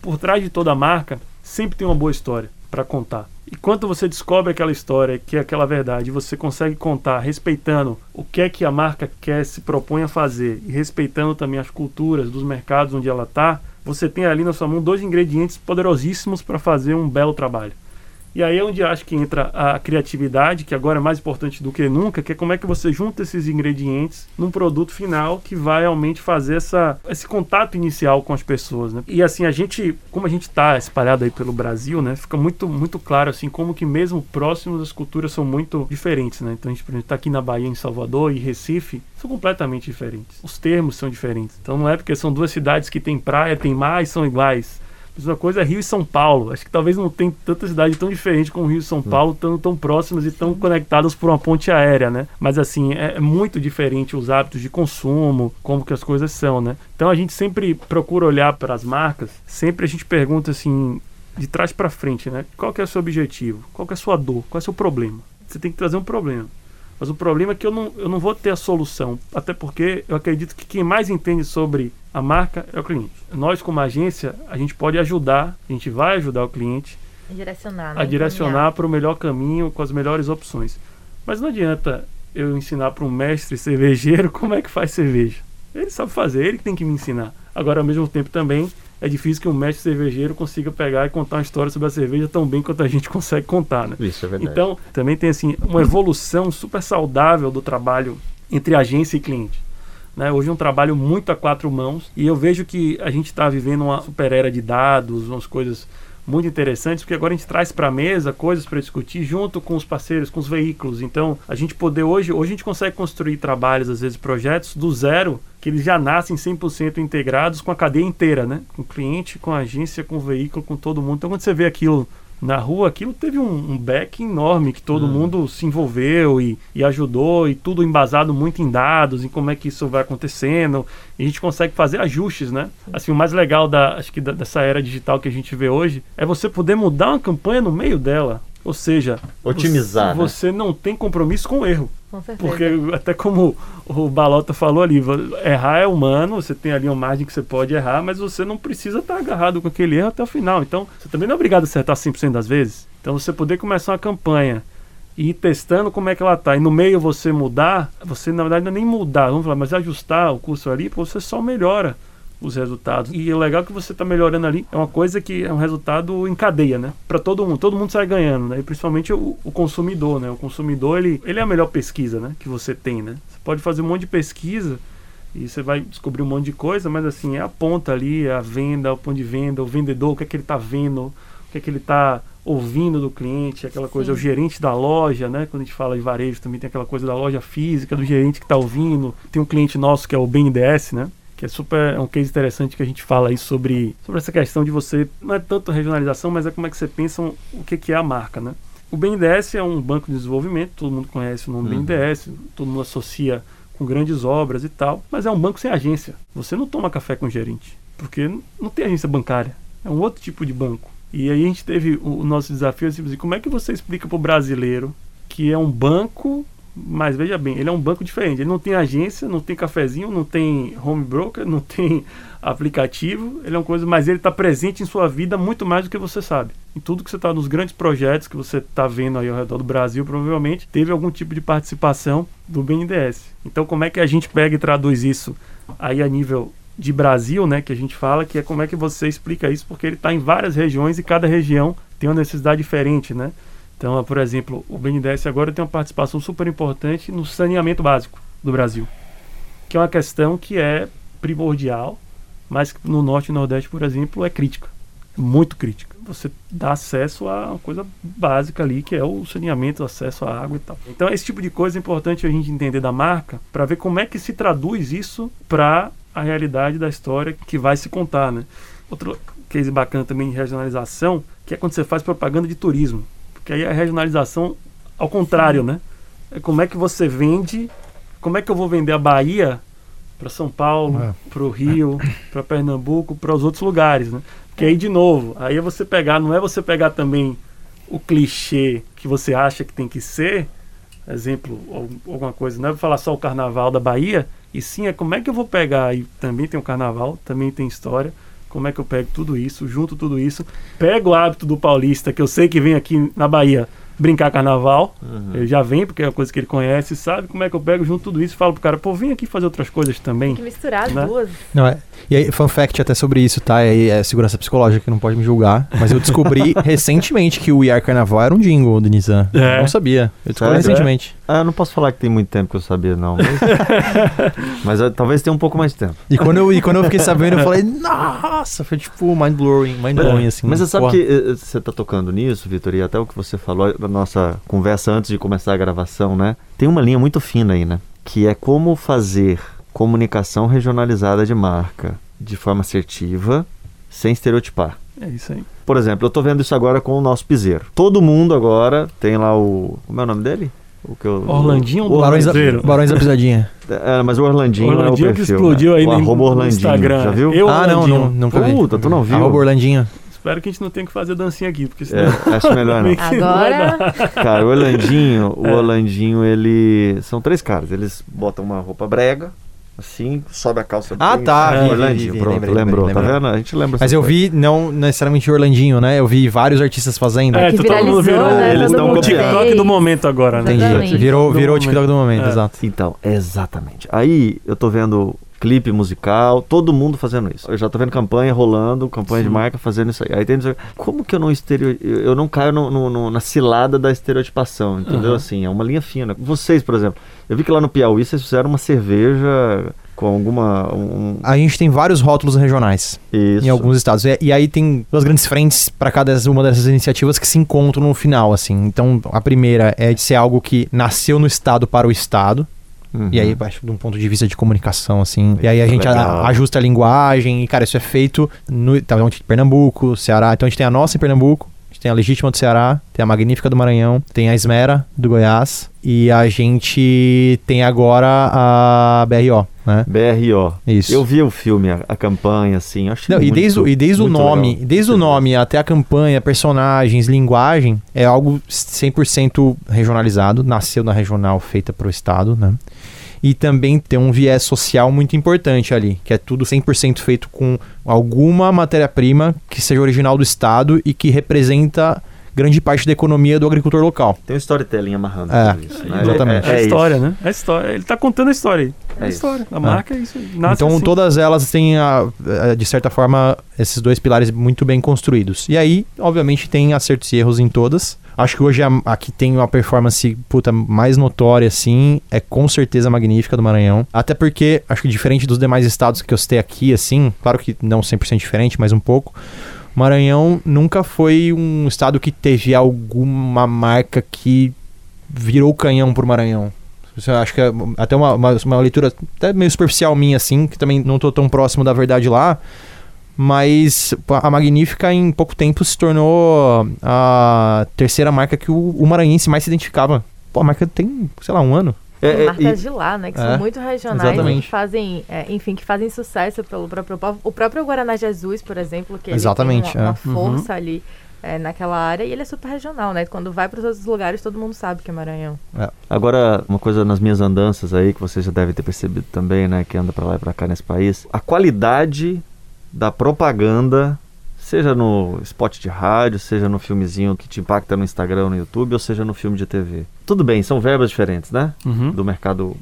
por trás de toda marca sempre tem uma boa história para contar. E quando você descobre aquela história, que é aquela verdade, você consegue contar respeitando o que é que a marca quer se propõe a fazer e respeitando também as culturas dos mercados onde ela está, você tem ali na sua mão dois ingredientes poderosíssimos para fazer um belo trabalho. E aí é onde acho que entra a criatividade, que agora é mais importante do que nunca, que é como é que você junta esses ingredientes num produto final que vai realmente fazer essa, esse contato inicial com as pessoas, né? E assim, a gente, como a gente está espalhado aí pelo Brasil, né? Fica muito, muito claro, assim, como que mesmo próximos as culturas são muito diferentes, né? Então a gente, por exemplo, tá aqui na Bahia, em Salvador e Recife, são completamente diferentes. Os termos são diferentes. Então não é porque são duas cidades que tem praia, tem mar e são iguais. Mesma coisa é Rio e São Paulo. Acho que talvez não tem tanta cidade tão diferente como Rio e São hum. Paulo, tão, tão próximas e tão conectadas por uma ponte aérea, né? Mas assim, é, é muito diferente os hábitos de consumo, como que as coisas são, né? Então a gente sempre procura olhar para as marcas, sempre a gente pergunta assim, de trás para frente, né? Qual que é o seu objetivo? Qual que é a sua dor? Qual é o seu problema? Você tem que trazer um problema. Mas o problema é que eu não, eu não vou ter a solução. Até porque eu acredito que quem mais entende sobre a marca é o cliente. Nós, como agência, a gente pode ajudar, a gente vai ajudar o cliente Direcionar, né? a direcionar para o melhor caminho com as melhores opções. Mas não adianta eu ensinar para um mestre cervejeiro como é que faz cerveja. Ele sabe fazer, ele tem que me ensinar. Agora, ao mesmo tempo, também é difícil que um mestre cervejeiro consiga pegar e contar uma história sobre a cerveja tão bem quanto a gente consegue contar, né? Isso é verdade. Então, também tem assim uma evolução super saudável do trabalho entre agência e cliente. Né? Hoje é um trabalho muito a quatro mãos e eu vejo que a gente está vivendo uma super era de dados, umas coisas muito interessantes, porque agora a gente traz para a mesa coisas para discutir junto com os parceiros, com os veículos. Então, a gente poder hoje, hoje a gente consegue construir trabalhos, às vezes projetos do zero, que eles já nascem 100% integrados com a cadeia inteira, né? Com o cliente, com a agência, com o veículo, com todo mundo. Então, quando você vê aquilo na rua, aquilo teve um, um back enorme, que todo Hum. mundo se envolveu e, e ajudou, e tudo embasado muito em dados, em como é que isso vai acontecendo. E a gente consegue fazer ajustes, né? Assim, o mais legal da, acho que da- dessa era digital que a gente vê hoje é você poder mudar uma campanha no meio dela. Ou seja, Otimizar, você, né? você não tem compromisso com o erro. Com certeza. Porque até como o Balota falou ali, errar é humano, você tem ali uma margem que você pode errar, mas você não precisa estar agarrado com aquele erro até o final. Então, você também não é obrigado a acertar 100% das vezes. Então, você poder começar uma campanha e ir testando como é que ela tá, e no meio você mudar, você na verdade não é nem mudar, vamos falar, mas ajustar o curso ali, pô, você só melhora os resultados. E o legal é que você está melhorando ali é uma coisa que é um resultado em cadeia, né? Para todo mundo, todo mundo sai ganhando, né? E principalmente o, o consumidor, né? O consumidor, ele, ele é a melhor pesquisa, né? Que você tem, né? Você pode fazer um monte de pesquisa e você vai descobrir um monte de coisa, mas assim, é a ponta ali, é a venda, o ponto de venda, o vendedor, o que é que ele está vendo, o que é que ele está ouvindo do cliente, aquela coisa, Sim. o gerente da loja, né? Quando a gente fala de varejo, também tem aquela coisa da loja física, do gerente que está ouvindo. Tem um cliente nosso que é o BNDES, né? Que é super, é um case interessante que a gente fala aí sobre, sobre essa questão de você, não é tanto regionalização, mas é como é que você pensa um- o que, que é a marca, né? O BNDES é um banco de desenvolvimento, todo mundo conhece o nome Uhum. BNDES, todo mundo associa com grandes obras e tal, mas é um banco sem agência. Você não toma café com o gerente, porque não tem agência bancária, é um outro tipo de banco. E aí a gente teve o, o nosso desafio assim, como é que você explica para o brasileiro que é um banco, mas veja bem, ele é um banco diferente. Ele não tem agência, não tem cafezinho, não tem home broker, não tem aplicativo. Ele é uma coisa, mas ele está presente em sua vida muito mais do que você sabe. Em tudo que você está nos grandes projetos que você está vendo aí ao redor do Brasil, provavelmente teve algum tipo de participação do BNDES. Então, como é que a gente pega e traduz isso aí a nível de Brasil, né, que a gente fala, que é como é que você explica isso, porque ele está em várias regiões e cada região tem uma necessidade diferente, né? Então, por exemplo, o BNDES agora tem uma participação super importante no saneamento básico do Brasil, que é uma questão que é primordial, mas no Norte e Nordeste, por exemplo, é crítica, muito crítica. Você dá acesso a uma coisa básica ali, que é o saneamento, acesso à água e tal. Então, esse tipo de coisa é importante a gente entender da marca, para ver como é que se traduz isso para a realidade da história que vai se contar, né? Outro case bacana também de regionalização, que é quando você faz propaganda de turismo. Porque aí a regionalização ao contrário, né? É como é que você vende, como é que eu vou vender a Bahia para São Paulo, É. para o Rio, para Pernambuco, para os outros lugares, né? Porque aí de novo, aí é você pegar, não é você pegar também o clichê que você acha que tem que ser, exemplo, alguma coisa, não é falar só o carnaval da Bahia, e sim é como é que eu vou pegar, e também tem o carnaval, também tem história, como é que eu pego tudo isso, junto tudo isso, pego o hábito do paulista, que eu sei que vem aqui na Bahia brincar carnaval, Uhum. ele já vem porque é uma coisa que ele conhece, sabe como é que eu pego junto tudo isso e falo pro cara, pô, vem aqui fazer outras coisas também. Tem que misturar as Né? duas. Não, é. E aí, fun fact até sobre isso, tá? É, é segurança psicológica, que não pode me julgar. Mas eu descobri recentemente que o IR Carnaval era um jingle do Nissan. É. Eu não sabia. Eu descobri Sério? recentemente. Ah, eu não posso falar que tem muito tempo que eu sabia, não. Mas, mas eu- talvez tenha um pouco mais de tempo. E quando, eu, e quando eu fiquei sabendo, eu falei, nossa, foi tipo mind blowing, mind blowing, assim. Mas você sabe Porra. que eh, você tá tocando nisso, Vitor, e até o que você falou na nossa conversa antes de começar a gravação, né? Tem uma linha muito fina aí, né? Que é como fazer comunicação regionalizada de marca de forma assertiva, sem estereotipar. É isso aí. Por exemplo, eu tô vendo isso agora com o nosso piseiro. Todo mundo agora tem lá o. Como é o nome dele? O que eu, Orlandinho o, do Barões da. Barões da Pisadinha. É, mas o Orlandinho, Orlandinho é o que perfil, explodiu né? aí o no- Orlandinho, Instagram. já viu? Eu- ah, não, Orlandinho. não, nunca vi. Puta, tu não viu? Arroba Orlandinho. Espero que a gente não tenha que fazer dancinha aqui, porque senão. É, acho melhor não. Agora. Cara, o Orlandinho, o É. Orlandinho, ele. São três caras. Eles botam uma roupa brega, assim, sobe a calça Ah, bem- tá, É, vi, Orlandinho, vi, vi, pronto, lembrei, lembrou, lembrei, tá lembrei. vendo? A gente lembra Mas eu vi, não necessariamente Orlandinho, né? Eu vi vários artistas fazendo. É, que tu- todo mundo viralizou, virou né? Eles Todo tão mundo o TikTok do momento agora, né? Entendi. Virou, virou o. TikTok do momento, É. exato. Então, exatamente. Aí eu tô vendo clipe musical, todo mundo fazendo isso. Eu já tô vendo campanha rolando, campanha de Sim. marca fazendo isso aí. Aí tem como que eu não estereo... eu não caio no- no- no- na cilada da estereotipação, entendeu? Aham. Assim, é uma linha fina. Vocês, por exemplo, eu vi que lá no Piauí vocês fizeram uma cerveja com alguma um, A gente tem vários rótulos regionais isso. em alguns estados. E, e aí tem duas grandes frentes para cada uma dessas iniciativas que se encontram no final, assim. Então, a primeira é de ser algo que nasceu no estado para o estado. Uhum. E aí, acho que de um ponto de vista de comunicação, assim. E aí a gente a- ajusta a linguagem. E, cara, isso é feito no tá, então, Pernambuco, Ceará. Então a gente tem a nossa em Pernambuco, a gente tem a Legítima do Ceará, tem a Magnífica do Maranhão, tem a Esmera do Goiás. E a gente tem agora a BRO, né? BRO. Isso. Eu vi o filme, a, a campanha, assim. achei Não, e desde, o- e desde o nome, legal. desde o nome até a campanha, personagens, linguagem, é algo 100% regionalizado, nasceu na regional feita para o estado, né? E também tem um viés social muito importante ali, que é tudo 100% feito com alguma matéria-prima que seja original do estado e que representa grande parte da economia do agricultor local. Tem um storytelling amarrando É, tudo isso, né? exatamente. É, a isso. história, né? É a história. Ele tá contando a história aí. É, a isso. história. A marca é isso. então assim. todas elas têm, a- a- de certa forma, esses dois pilares muito bem construídos. E aí, obviamente, tem acertos e erros em todas. Acho que hoje a, a que tem uma performance puta, mais notória, assim, é com certeza Magnífica do Maranhão. Até porque, acho que diferente dos demais estados que eu citei aqui, assim, claro que não 100% diferente, mas um pouco, Maranhão nunca foi um estado que teve alguma marca que virou canhão pro Maranhão. Eu acho que é até uma, uma, uma leitura até meio superficial minha, assim, que também não tô tão próximo da verdade lá. Mas a Magnífica em pouco tempo se tornou a terceira marca que o, o maranhense mais se identificava. Pô, a marca tem, sei lá, um ano. É, Tem é, marcas e- de lá, né? Que É, são muito regionais exatamente. e que fazem, é, enfim, que fazem sucesso pelo próprio povo. O próprio Guaraná Jesus, por exemplo, que ele Exatamente, tem uma, é. uma força ali é, naquela área e ele é super regional, né? Quando vai para os outros lugares, todo mundo sabe que é Maranhão. Agora, uma coisa nas minhas andanças aí, que vocês já devem ter percebido também, né? Que anda pra lá e pra cá nesse país. A qualidade da propaganda, seja no spot de rádio, seja no filmezinho que te impacta no Instagram, no YouTube, ou seja no filme de TV. Tudo bem, são verbas diferentes, né? Uhum. do mercado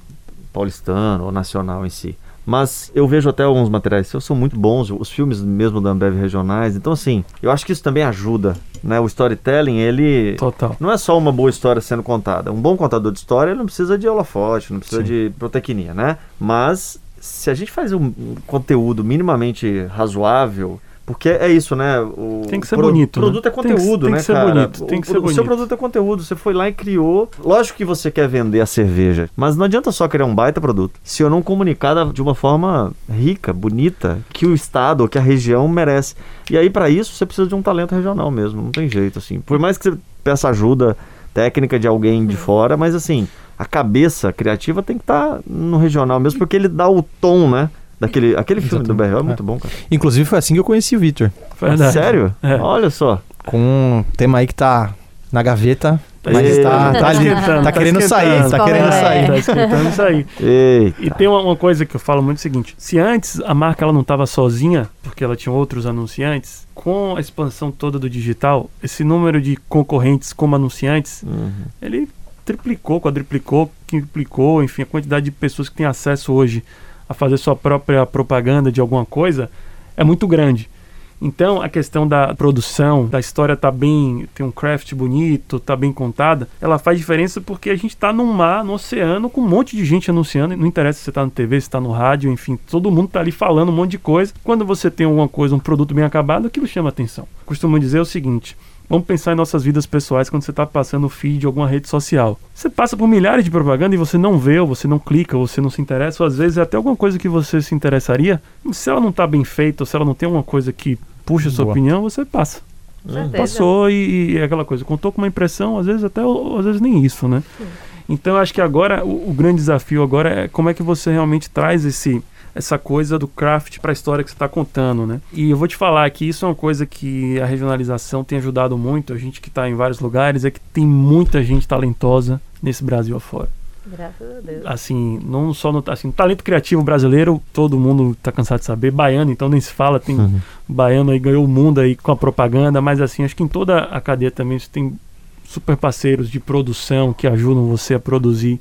paulistano ou nacional em si. Mas eu vejo até alguns materiais seus são muito bons, os filmes mesmo da Ambev regionais. Então, assim, eu acho que isso também ajuda, né? O storytelling, ele Total. não é só uma boa história sendo contada. Um bom contador de história ele não precisa de holofote, não precisa Sim. de protecnia, né? Mas se a gente faz um, conteúdo minimamente razoável, porque é isso, né? O Tem que ser pro- bonito, né? produto é Tem que- conteúdo, tem que né, ser cara? bonito, tem o, que ser o seu bonito. produto é conteúdo. Você foi lá e criou. Lógico que você quer vender a cerveja, mas não adianta só criar um baita produto se eu não comunicar de uma forma rica, bonita, que o estado ou que a região merece. E aí, para isso, você precisa de um talento regional mesmo. Não tem jeito, assim. Por mais que você peça ajuda técnica de alguém de fora, mas assim, a cabeça criativa tem que estar no regional mesmo, porque ele dá o tom, né? Daquele aquele filme do Exatamente. BR é muito bom, cara. Inclusive foi assim que eu conheci o Victor. Verdade. Sério? É. Olha só. Com um tema aí que tá na gaveta, mas Ei. tá, tá ali, esquentando, tá querendo sair, tá querendo É. sair. Tá esquentando aí. Eita. E tem uma, uma coisa que eu falo muito o seguinte: se antes a marca ela não estava sozinha, porque ela tinha outros anunciantes, com a expansão toda do digital, esse número de concorrentes como anunciantes, Uhum. ele triplicou, quadriplicou, quintuplicou, enfim, a quantidade de pessoas que têm acesso hoje a fazer sua própria propaganda de alguma coisa é muito grande. Então, a questão da produção, da história tá bem, tem um craft bonito, tá bem contada, ela faz diferença porque a gente tá num mar, no oceano, com um monte de gente anunciando, não interessa se você tá na TV, se tá no rádio, enfim, todo mundo tá ali falando um monte de coisa. Quando você tem alguma coisa, um produto bem acabado, aquilo chama atenção. Costumo dizer o seguinte, Vamos pensar em nossas vidas pessoais quando você está passando o feed de alguma rede social. Você passa por milhares de propaganda e você não vê, ou você não clica, ou você não se interessa, ou às vezes é até alguma coisa que você se interessaria. Se ela não está bem feita, ou se ela não tem alguma coisa que puxa a sua Boa. opinião, você passa. Certeza. Passou e, e é aquela coisa, contou com uma impressão, às vezes até, ou às vezes nem isso, né? Então eu acho que agora, o, o grande desafio agora é como é que você realmente traz esse essa coisa do craft para a história que você está contando, né? E eu vou te falar que isso é uma coisa que a regionalização tem ajudado muito. A gente que está em vários lugares é que tem muita gente talentosa nesse Brasil afora. Graças a Deus. Assim, não só no assim, talento criativo brasileiro, todo mundo tá cansado de saber. Baiano, então nem se fala, tem Uhum. baiano aí ganhou o mundo aí com a propaganda, mas assim, acho que em toda a cadeia também você tem super parceiros de produção que ajudam você a produzir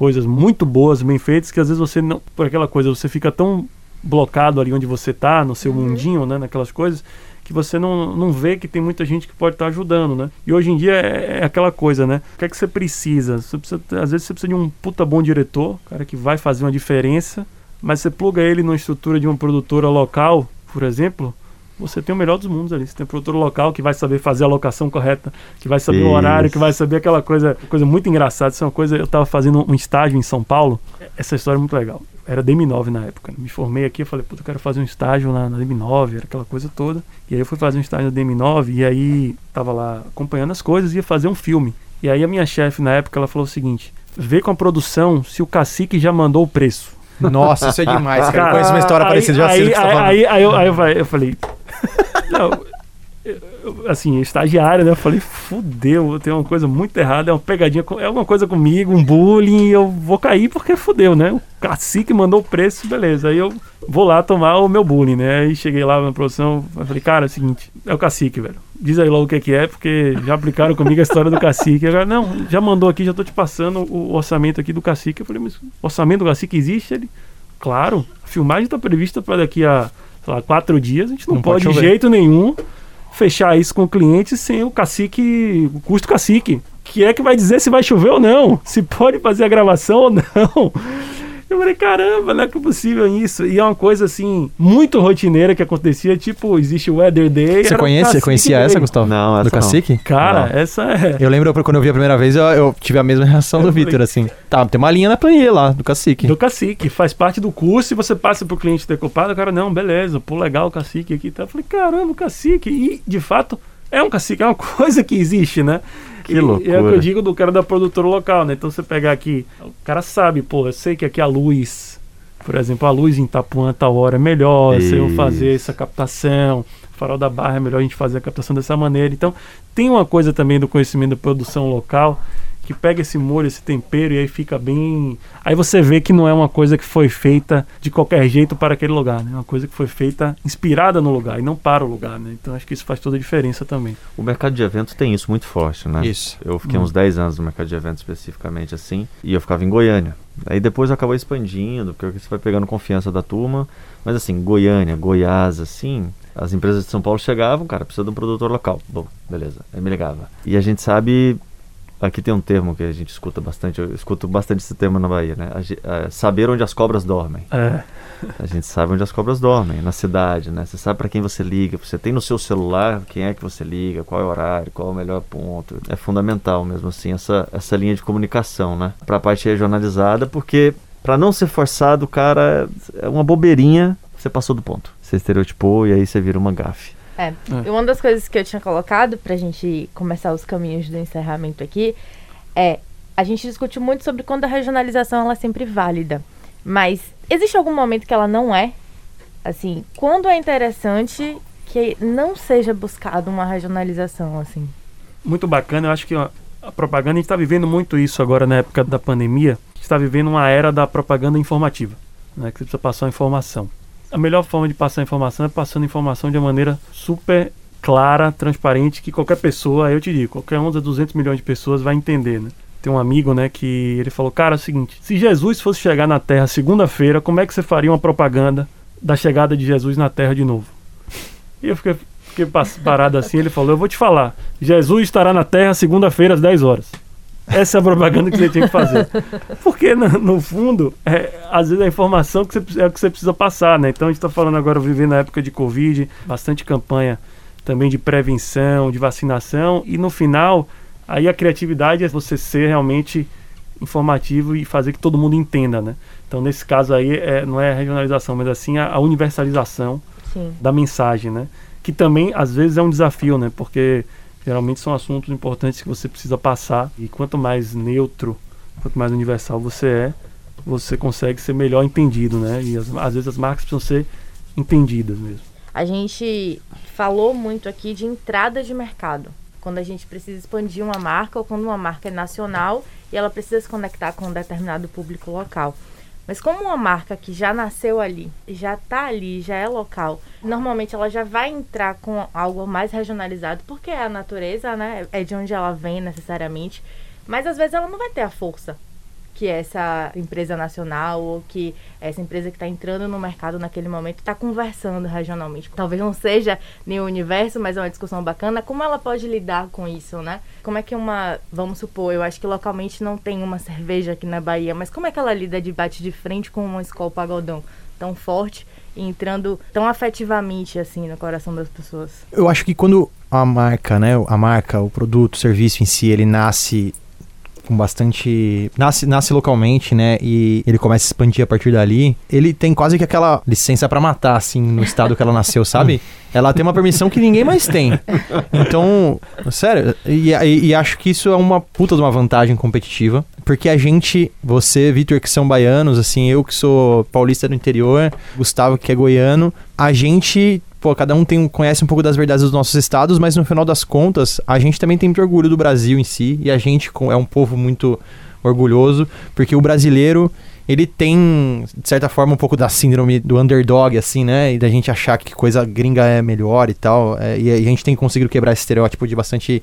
coisas muito boas, bem feitas, que às vezes você não, por aquela coisa, você fica tão blocado ali onde você tá, no seu mundinho, né, naquelas coisas, que você não, não vê que tem muita gente que pode estar ajudando, né? E hoje em dia é, é aquela coisa, né? O que é que você precisa? Você precisa? Às vezes você precisa de um puta bom diretor, cara que vai fazer uma diferença, mas você pluga ele numa estrutura de uma produtora local, por exemplo, você tem o melhor dos mundos ali. Você tem um produtor local que vai saber fazer a locação correta, que vai saber o horário, Isso. que vai saber aquela coisa, coisa muito engraçada. Isso é uma coisa. Eu tava fazendo um estágio em São Paulo. Essa história é muito legal. Era DM9 na época. Me formei aqui, eu falei, puta, eu quero fazer um estágio na, na DM9, era aquela coisa toda. E aí eu fui fazer um estágio na DM9 e aí tava lá acompanhando as coisas e ia fazer um filme. E aí a minha chefe na época ela falou o seguinte: vê com a produção se o cacique já mandou o preço. Nossa, isso é demais, cara. Eu Cara, conheço uma história aí- parecida, já sei aí, que você tá aí, falando. aí, aí eu, aí eu falei. Não, assim, estagiário, né? Eu falei, fudeu, tem uma coisa muito errada, é uma pegadinha, é uma coisa comigo, um bullying, eu vou cair porque fudeu, né? O cacique mandou o preço, beleza. Aí eu vou lá tomar o meu bullying, né? Aí cheguei lá na produção, falei, cara, é o seguinte, é o cacique, velho. Diz aí logo o que, que é, porque já aplicaram comigo a história do cacique. Agora, não, já mandou aqui, já tô te passando o orçamento aqui do cacique. Eu falei, mas o orçamento do cacique existe? Ele, Claro, a filmagem está prevista para daqui a sei lá, quatro dias. A gente não, Não pode pode de jeito nenhum fechar isso com o cliente sem o cacique, o custo cacique. Que é que vai dizer se vai chover ou não, se pode fazer a gravação ou não. Eu falei, caramba, não é que possível isso. E é uma coisa assim, muito rotineira que acontecia, tipo, existe o Weather Day. Você conhece? Conhecia essa, dele. Gustavo? Não, essa Do cacique? Cara, Não. essa é. Eu lembro quando eu vi a primeira vez, eu, eu tive a mesma reação Eu do falei- Vitor, assim. Tá, tem uma linha na planilha lá, do cacique. Do cacique, faz parte do curso e você passa pro cliente decupado, o cara, não, beleza, pô, legal o cacique aqui tal. Eu falei, caramba, o cacique. E, de fato, é um cacique, é uma coisa que existe, né? Que E- E é o loucura. que eu digo do cara da produtora local, né? Então você pegar aqui, o cara sabe, pô, eu sei que aqui a luz, por exemplo, a luz em Itapuã tal hora é melhor, se eu fazer essa captação, farol da barra é melhor a gente fazer a captação dessa maneira. Então, tem uma coisa também do conhecimento da produção local que pega esse molho, esse tempero e aí fica bem. Aí você vê que não é uma coisa que foi feita de qualquer jeito para aquele lugar, né? É uma coisa que foi feita inspirada no lugar e não para o lugar, né? Então acho que isso faz toda a diferença também. O mercado de eventos tem isso muito forte, né? Isso. Eu fiquei Hum. uns 10 anos no mercado de eventos especificamente assim, e eu ficava em Goiânia. Aí depois acabou expandindo, porque você vai pegando confiança da turma. Mas assim, Goiânia, Goiás, assim, as empresas de São Paulo chegavam, cara, precisa de um produtor local. Bom, beleza. Aí me ligava. E a gente sabe. Aqui tem um termo que a gente escuta bastante, eu escuto bastante esse termo na Bahia, né? A é, saber onde as cobras dormem. É, A gente sabe onde as cobras dormem, na cidade, né? Você sabe para quem você liga, você tem no seu celular quem é que você liga, qual é o horário, qual é o melhor ponto. É fundamental mesmo assim essa, essa linha de comunicação, né? Para a parte regionalizada, porque para não ser forçado, cara, é uma bobeirinha, você passou do ponto. Você estereotipou e aí você vira uma gafe. É. E uma das coisas que eu tinha colocado pra gente começar os caminhos do encerramento aqui é a gente discute muito sobre quando a regionalização ela é sempre válida. Mas existe algum momento que ela não é? Assim, quando é interessante que não seja buscado uma regionalização, assim? muito bacana. Eu acho que a, a propaganda, a gente está vivendo muito isso agora na época da pandemia. A gente está vivendo uma era da propaganda informativa, né? Que você precisa passar informação. A melhor forma de passar informação é passando informação de uma maneira super clara, transparente, que qualquer pessoa, eu te digo, qualquer um das 200 milhões de pessoas vai entender, né? Tem um amigo, né, que ele falou, cara, é o seguinte, se Jesus fosse chegar na Terra segunda-feira, como é que você faria uma propaganda da chegada de Jesus na Terra de novo? E eu fiquei, fiquei parado assim, ele falou, eu vou te falar, Jesus estará na Terra segunda-feira às 10 horas. Essa é a propaganda que você tinha que fazer. Porque, no, no fundo, é, às vezes a informação que você, é o que você precisa passar, né? Então a gente está falando agora, vivendo na época de Covid, bastante campanha também de prevenção, de vacinação, e no final, aí a criatividade é você ser realmente informativo e fazer que todo mundo entenda, né? Então, nesse caso aí, é, não é a regionalização, mas assim a, a universalização Sim. da mensagem, né? Que também às vezes é um desafio, né? Porque geralmente são assuntos importantes que você precisa passar e quanto mais neutro, quanto mais universal você é, você consegue ser melhor entendido, né? E as- às vezes as marcas precisam ser entendidas mesmo. A gente falou muito aqui de entrada de mercado. Quando a gente precisa expandir uma marca ou quando uma marca é nacional e ela precisa se conectar com um determinado público local. Mas como uma marca que já nasceu ali, já está ali, já é local, normalmente ela já vai entrar com algo mais regionalizado, porque é a natureza, né? É de onde ela vem necessariamente. Mas às vezes ela não vai ter a força que essa empresa nacional ou que essa empresa que está entrando no mercado naquele momento está conversando regionalmente. Talvez não seja nenhum universo, mas é uma discussão bacana. Como ela pode lidar com isso, né? Como é que uma, vamos supor, eu acho que localmente não tem uma cerveja aqui na Bahia, mas como é que ela lida de bate de frente com uma escola pagodão tão forte entrando tão afetivamente assim no coração das pessoas? Eu acho que quando a marca, né, a marca, o produto, o serviço em si, ele nasce com bastante. Nasce, nasce localmente, né? E ele começa a expandir a partir dali. Ele tem quase que aquela licença pra matar, assim, no estado que ela nasceu, sabe? Ela tem uma permissão que ninguém mais tem. Então, sério, e, e- e acho que isso é uma puta de uma vantagem competitiva. Porque a gente, você, Vitor, que são baianos, assim, eu que sou paulista do interior, Gustavo que é goiano, a gente pô, cada um tem, conhece um pouco das verdades dos nossos estados, mas no final das contas, a gente também tem muito orgulho do Brasil em si, e a gente é um povo muito orgulhoso, porque o brasileiro, ele tem, de certa forma, um pouco da síndrome do underdog, assim, né? E da gente achar que coisa gringa é melhor e tal. é, e a gente tem conseguido quebrar esse estereótipo de bastante.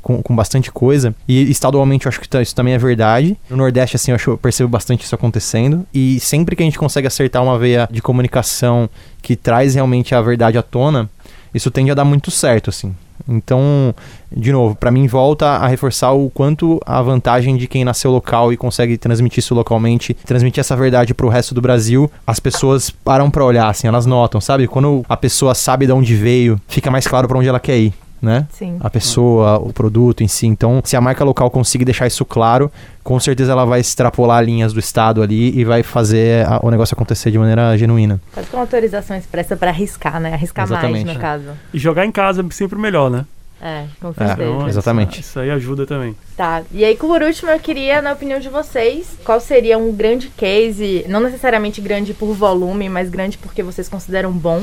com, com bastante coisa. E estadualmente eu acho que tá- isso também é verdade. No Nordeste, assim, eu, acho, eu percebo bastante isso acontecendo. E sempre que a gente consegue acertar uma veia de comunicação que traz realmente a verdade à tona, isso tende a dar muito certo, assim. Então, de novo, pra mim volta a reforçar o quanto a vantagem de quem nasceu local e consegue transmitir isso localmente, transmitir essa verdade pro resto do Brasil, as pessoas param pra olhar, assim, elas notam, sabe? Quando a pessoa sabe de onde veio, fica mais claro pra onde ela quer ir, né? Sim. a pessoa, o produto em si. Então, se a marca local conseguir deixar isso claro, com certeza ela vai extrapolar linhas do estado ali e vai fazer a- o negócio acontecer de maneira genuína. Quase uma autorização expressa para arriscar, né? Arriscar mais, Exatamente. no caso. E jogar em casa é sempre melhor, né? É, com É, certeza. Então, exatamente. Isso aí ajuda também. Tá, e aí por último eu queria, na opinião de vocês, qual seria um grande case, não necessariamente grande por volume, mas grande porque vocês consideram bom,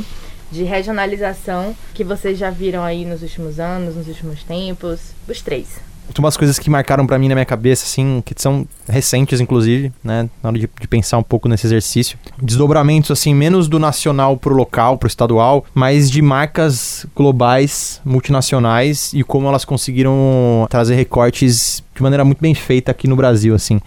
de regionalização que vocês já viram aí nos últimos anos, nos últimos tempos? Os três. Umas coisas que marcaram pra mim na minha cabeça, assim, que são recentes, inclusive, né? Na hora de, de pensar um pouco nesse exercício. Desdobramentos, assim, menos do nacional pro local, pro estadual, mas de marcas globais, multinacionais e como elas conseguiram trazer recortes de maneira muito bem feita aqui no Brasil, assim.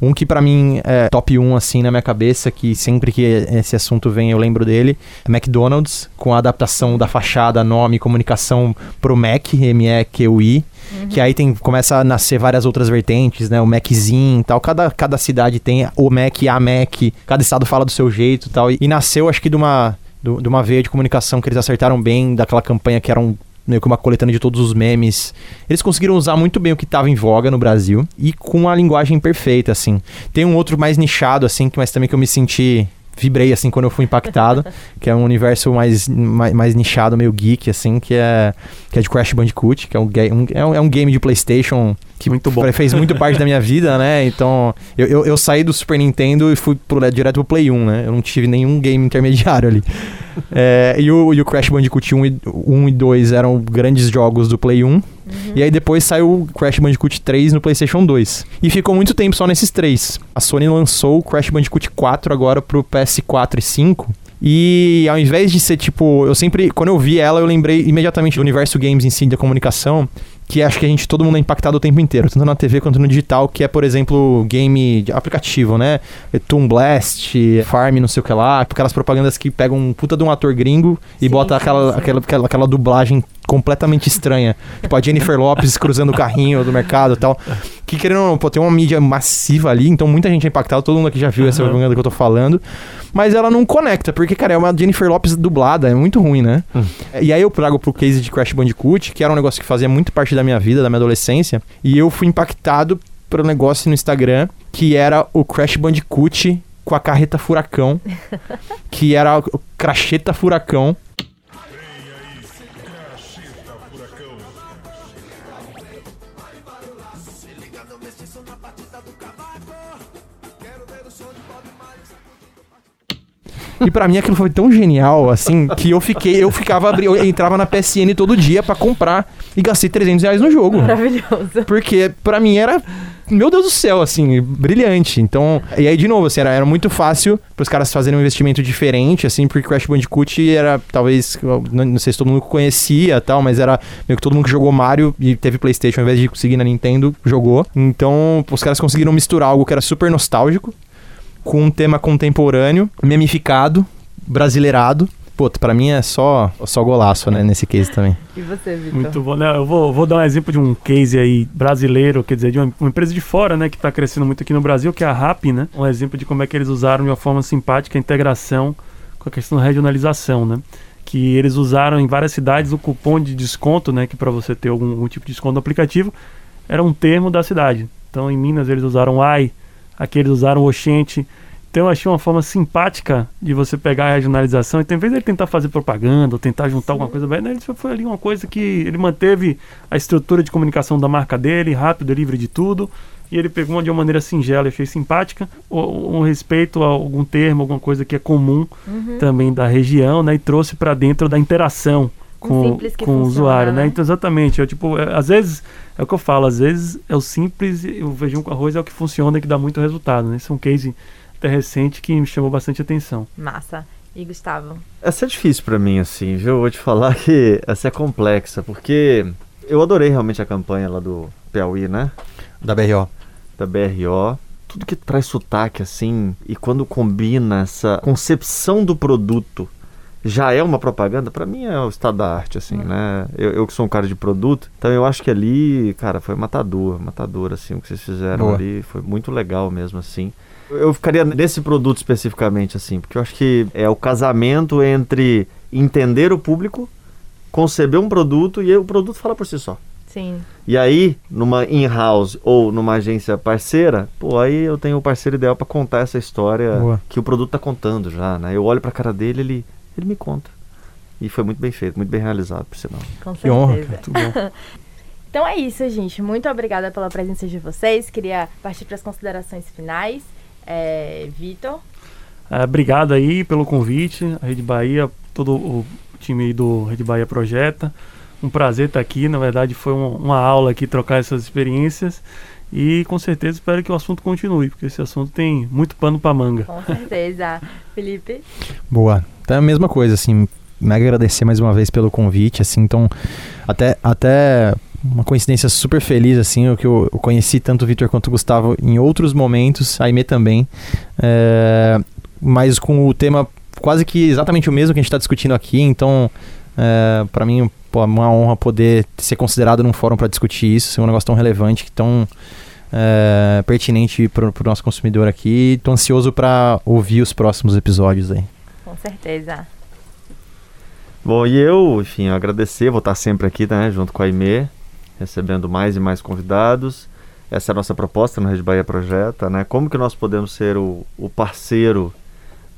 Um que pra mim é top 1, assim, na minha cabeça, que sempre que esse assunto vem eu lembro dele, é McDonald's, com a adaptação da fachada, nome e comunicação pro Mac, M-E-Q-U-I, que aí tem, começa a nascer várias outras vertentes, né? O Maczinho e tal. Cada, cada cidade tem o Mac, a Mac. Cada estado fala do seu jeito e tal. E, nasceu, acho que, de uma, do- de uma veia de comunicação que eles acertaram bem, daquela campanha que era um, meio que uma coletânea de todos os memes. Eles conseguiram usar muito bem o que estava em voga no Brasil e com a linguagem perfeita, assim. Tem um outro mais nichado, assim, que mas também que eu me senti... Vibrei, assim, quando eu fui impactado, que é um universo mais, mais, mais nichado, meio geek, assim, que é, que é de Crash Bandicoot, que é um, é um, é um game de Playstation que Muito bom. fez muito parte da minha vida, né? Então, eu, eu, eu saí do Super Nintendo e fui pro, direto pro Play 1, né? Eu não tive nenhum game intermediário ali. É, e, o, e o Crash Bandicoot 1 e, 1 e 2 eram grandes jogos do Play 1. E aí depois saiu o Crash Bandicoot 3 no PlayStation 2. E ficou muito tempo só nesses três. A Sony lançou o Crash Bandicoot 4 agora pro PS4 e 5. E ao invés de ser tipo, eu sempre, quando eu vi ela, eu lembrei imediatamente do universo games em si, da comunicação, que acho que a gente, todo mundo é impactado o tempo inteiro, tanto na TV quanto no digital, que é, por exemplo, game de aplicativo, né? Toon Blast, Farm, não sei o que lá, aquelas propagandas que pegam um puta de um ator gringo e Sim, bota aquela, sim. aquela, aquela, aquela dublagem completamente estranha. tipo a Jennifer Lopes cruzando o carrinho do mercado e tal. Que querendo ou não, pô, tem uma mídia massiva ali, então muita gente é impactada, todo mundo aqui já viu essa propaganda que eu tô falando. Mas ela não conecta, porque, cara, é uma Jennifer Lopes dublada, é muito ruim, né? E aí eu trago pro case de Crash Bandicoot, que era um negócio que fazia muito parte da minha vida, da minha adolescência, e eu fui impactado pelo negócio no Instagram, que era o Crash Bandicoot com a carreta furacão, que era o cracheta furacão. E pra mim aquilo foi tão genial, assim, que eu fiquei, eu ficava, eu entrava na PSN todo dia pra comprar e gastei 300 reais no jogo. Maravilhoso. Porque pra mim era, meu Deus do céu, assim, brilhante. Então, e aí de novo, assim, era, era muito fácil pros caras fazerem um investimento diferente, assim, porque Crash Bandicoot era, talvez, não, não sei se todo mundo conhecia e tal, mas era meio que todo mundo que jogou Mario e teve Playstation, ao invés de conseguir na Nintendo, jogou. Então, os caras conseguiram misturar algo que era super nostálgico com um tema contemporâneo, memificado, brasileirado. Pô, pra mim é só, só golaço, né, nesse case também. E você, Vitor? Muito bom, né? Eu vou, vou dar um exemplo de um case aí brasileiro, quer dizer, de uma, uma empresa de fora, né, que está crescendo muito aqui no Brasil, que é a RAP, né? Um exemplo de como é que eles usaram de uma forma simpática a integração com a questão da regionalização, né? Que eles usaram em várias cidades o cupom de desconto, né? Que para você ter algum, algum tipo de desconto no aplicativo, era um termo da cidade. Então em Minas eles usaram AI, aqui eles usaram Oxente. Então eu achei uma forma simpática de você pegar a regionalização. Então, em vez de ele tentar fazer propaganda ou tentar juntar alguma coisa, né, ele foi ali uma coisa que ele manteve a estrutura de comunicação da marca dele, rápido, livre de tudo. E ele pegou de uma maneira singela e achei simpática, um respeito a algum termo, alguma coisa que é comum Uhum. também da região, né? E trouxe para dentro da interação com, com o usuário, né? né? Então, exatamente. É, tipo, é, às vezes, é o que eu falo, às vezes é o simples, e o feijão com arroz é o que funciona e que dá muito resultado, né? Esse é um case até recente que me chamou bastante atenção. Massa. E Gustavo? Essa é difícil pra mim, assim, viu? Eu vou te falar que essa é complexa, porque eu adorei realmente a campanha lá do Piauí, né? Da BRO. Da BRO. Tudo que traz sotaque, assim, e quando combina essa concepção do produto já é uma propaganda, pra mim é o estado da arte, assim, né? Eu, eu que sou um cara de produto, então eu acho que ali, cara, foi matador, matador, assim, o que vocês fizeram Boa. ali, foi muito legal mesmo, assim. Eu ficaria nesse produto especificamente, assim, porque eu acho que é o casamento entre entender o público, conceber um produto e aí o produto fala por si só. Sim. E aí, numa in-house ou numa agência parceira, pô, aí eu tenho o parceiro ideal pra contar essa história Boa. que o produto tá contando já, né? Eu olho pra cara dele, ele, ele me conta. E foi muito bem feito, muito bem realizado, por sinal. Com Que honra, certeza. Bom. Então é isso, gente. Muito obrigada pela presença de vocês. Queria partir para as considerações finais. É, Vitor? É, obrigado aí pelo convite, a Rede Bahia, todo o time aí do Rede Bahia Projeta. Um prazer estar aqui, na verdade foi um- uma aula aqui trocar essas experiências e com certeza espero que o assunto continue, porque esse assunto tem muito pano para manga. Com certeza. Felipe? Boa. Então é a mesma coisa, assim, mega agradecer mais uma vez pelo convite, assim, então até, até uma coincidência super feliz, assim, eu que eu, eu conheci tanto o Vitor quanto o Gustavo em outros momentos, a Aimee também, é, mas com o tema quase que exatamente o mesmo que a gente está discutindo aqui, então é, para mim pô, é uma honra poder ser considerado num fórum para discutir isso, ser um negócio tão relevante, tão é, pertinente para o nosso consumidor aqui, tô ansioso para ouvir os próximos episódios aí. Com certeza. Bom, e eu, enfim, agradecer, vou estar sempre aqui, né, junto com a Aimee, recebendo mais e mais convidados. Essa é a nossa proposta no Rede Bahia Projeta, né? Como que nós podemos ser o, o parceiro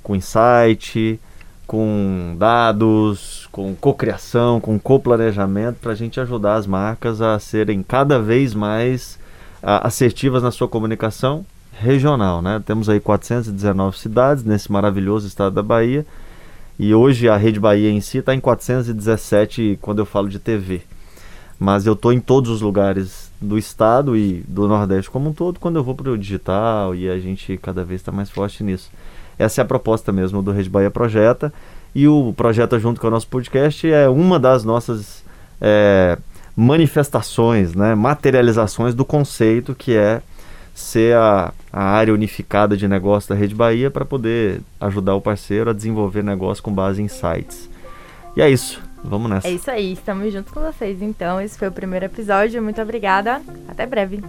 com insight, com dados, com cocriação, com coplanejamento, para a gente ajudar as marcas a serem cada vez mais ah, assertivas na sua comunicação regional, né? Temos aí 419 cidades nesse maravilhoso estado da Bahia. E hoje a Rede Bahia em si está em 417 quando eu falo de TV. Mas eu estou em todos os lugares do estado e do Nordeste como um todo quando eu vou para o digital e a gente cada vez está mais forte nisso. Essa é a proposta mesmo do Rede Bahia Projeta. E o Projeta junto com o nosso podcast é uma das nossas é, manifestações, né, materializações do conceito que é ser a, a área unificada de negócio da Rede Bahia para poder ajudar o parceiro a desenvolver negócio com base em sites. E é isso. Vamos nessa. É isso aí. Estamos juntos com vocês. Então, esse foi o primeiro episódio. Muito obrigada. Até breve.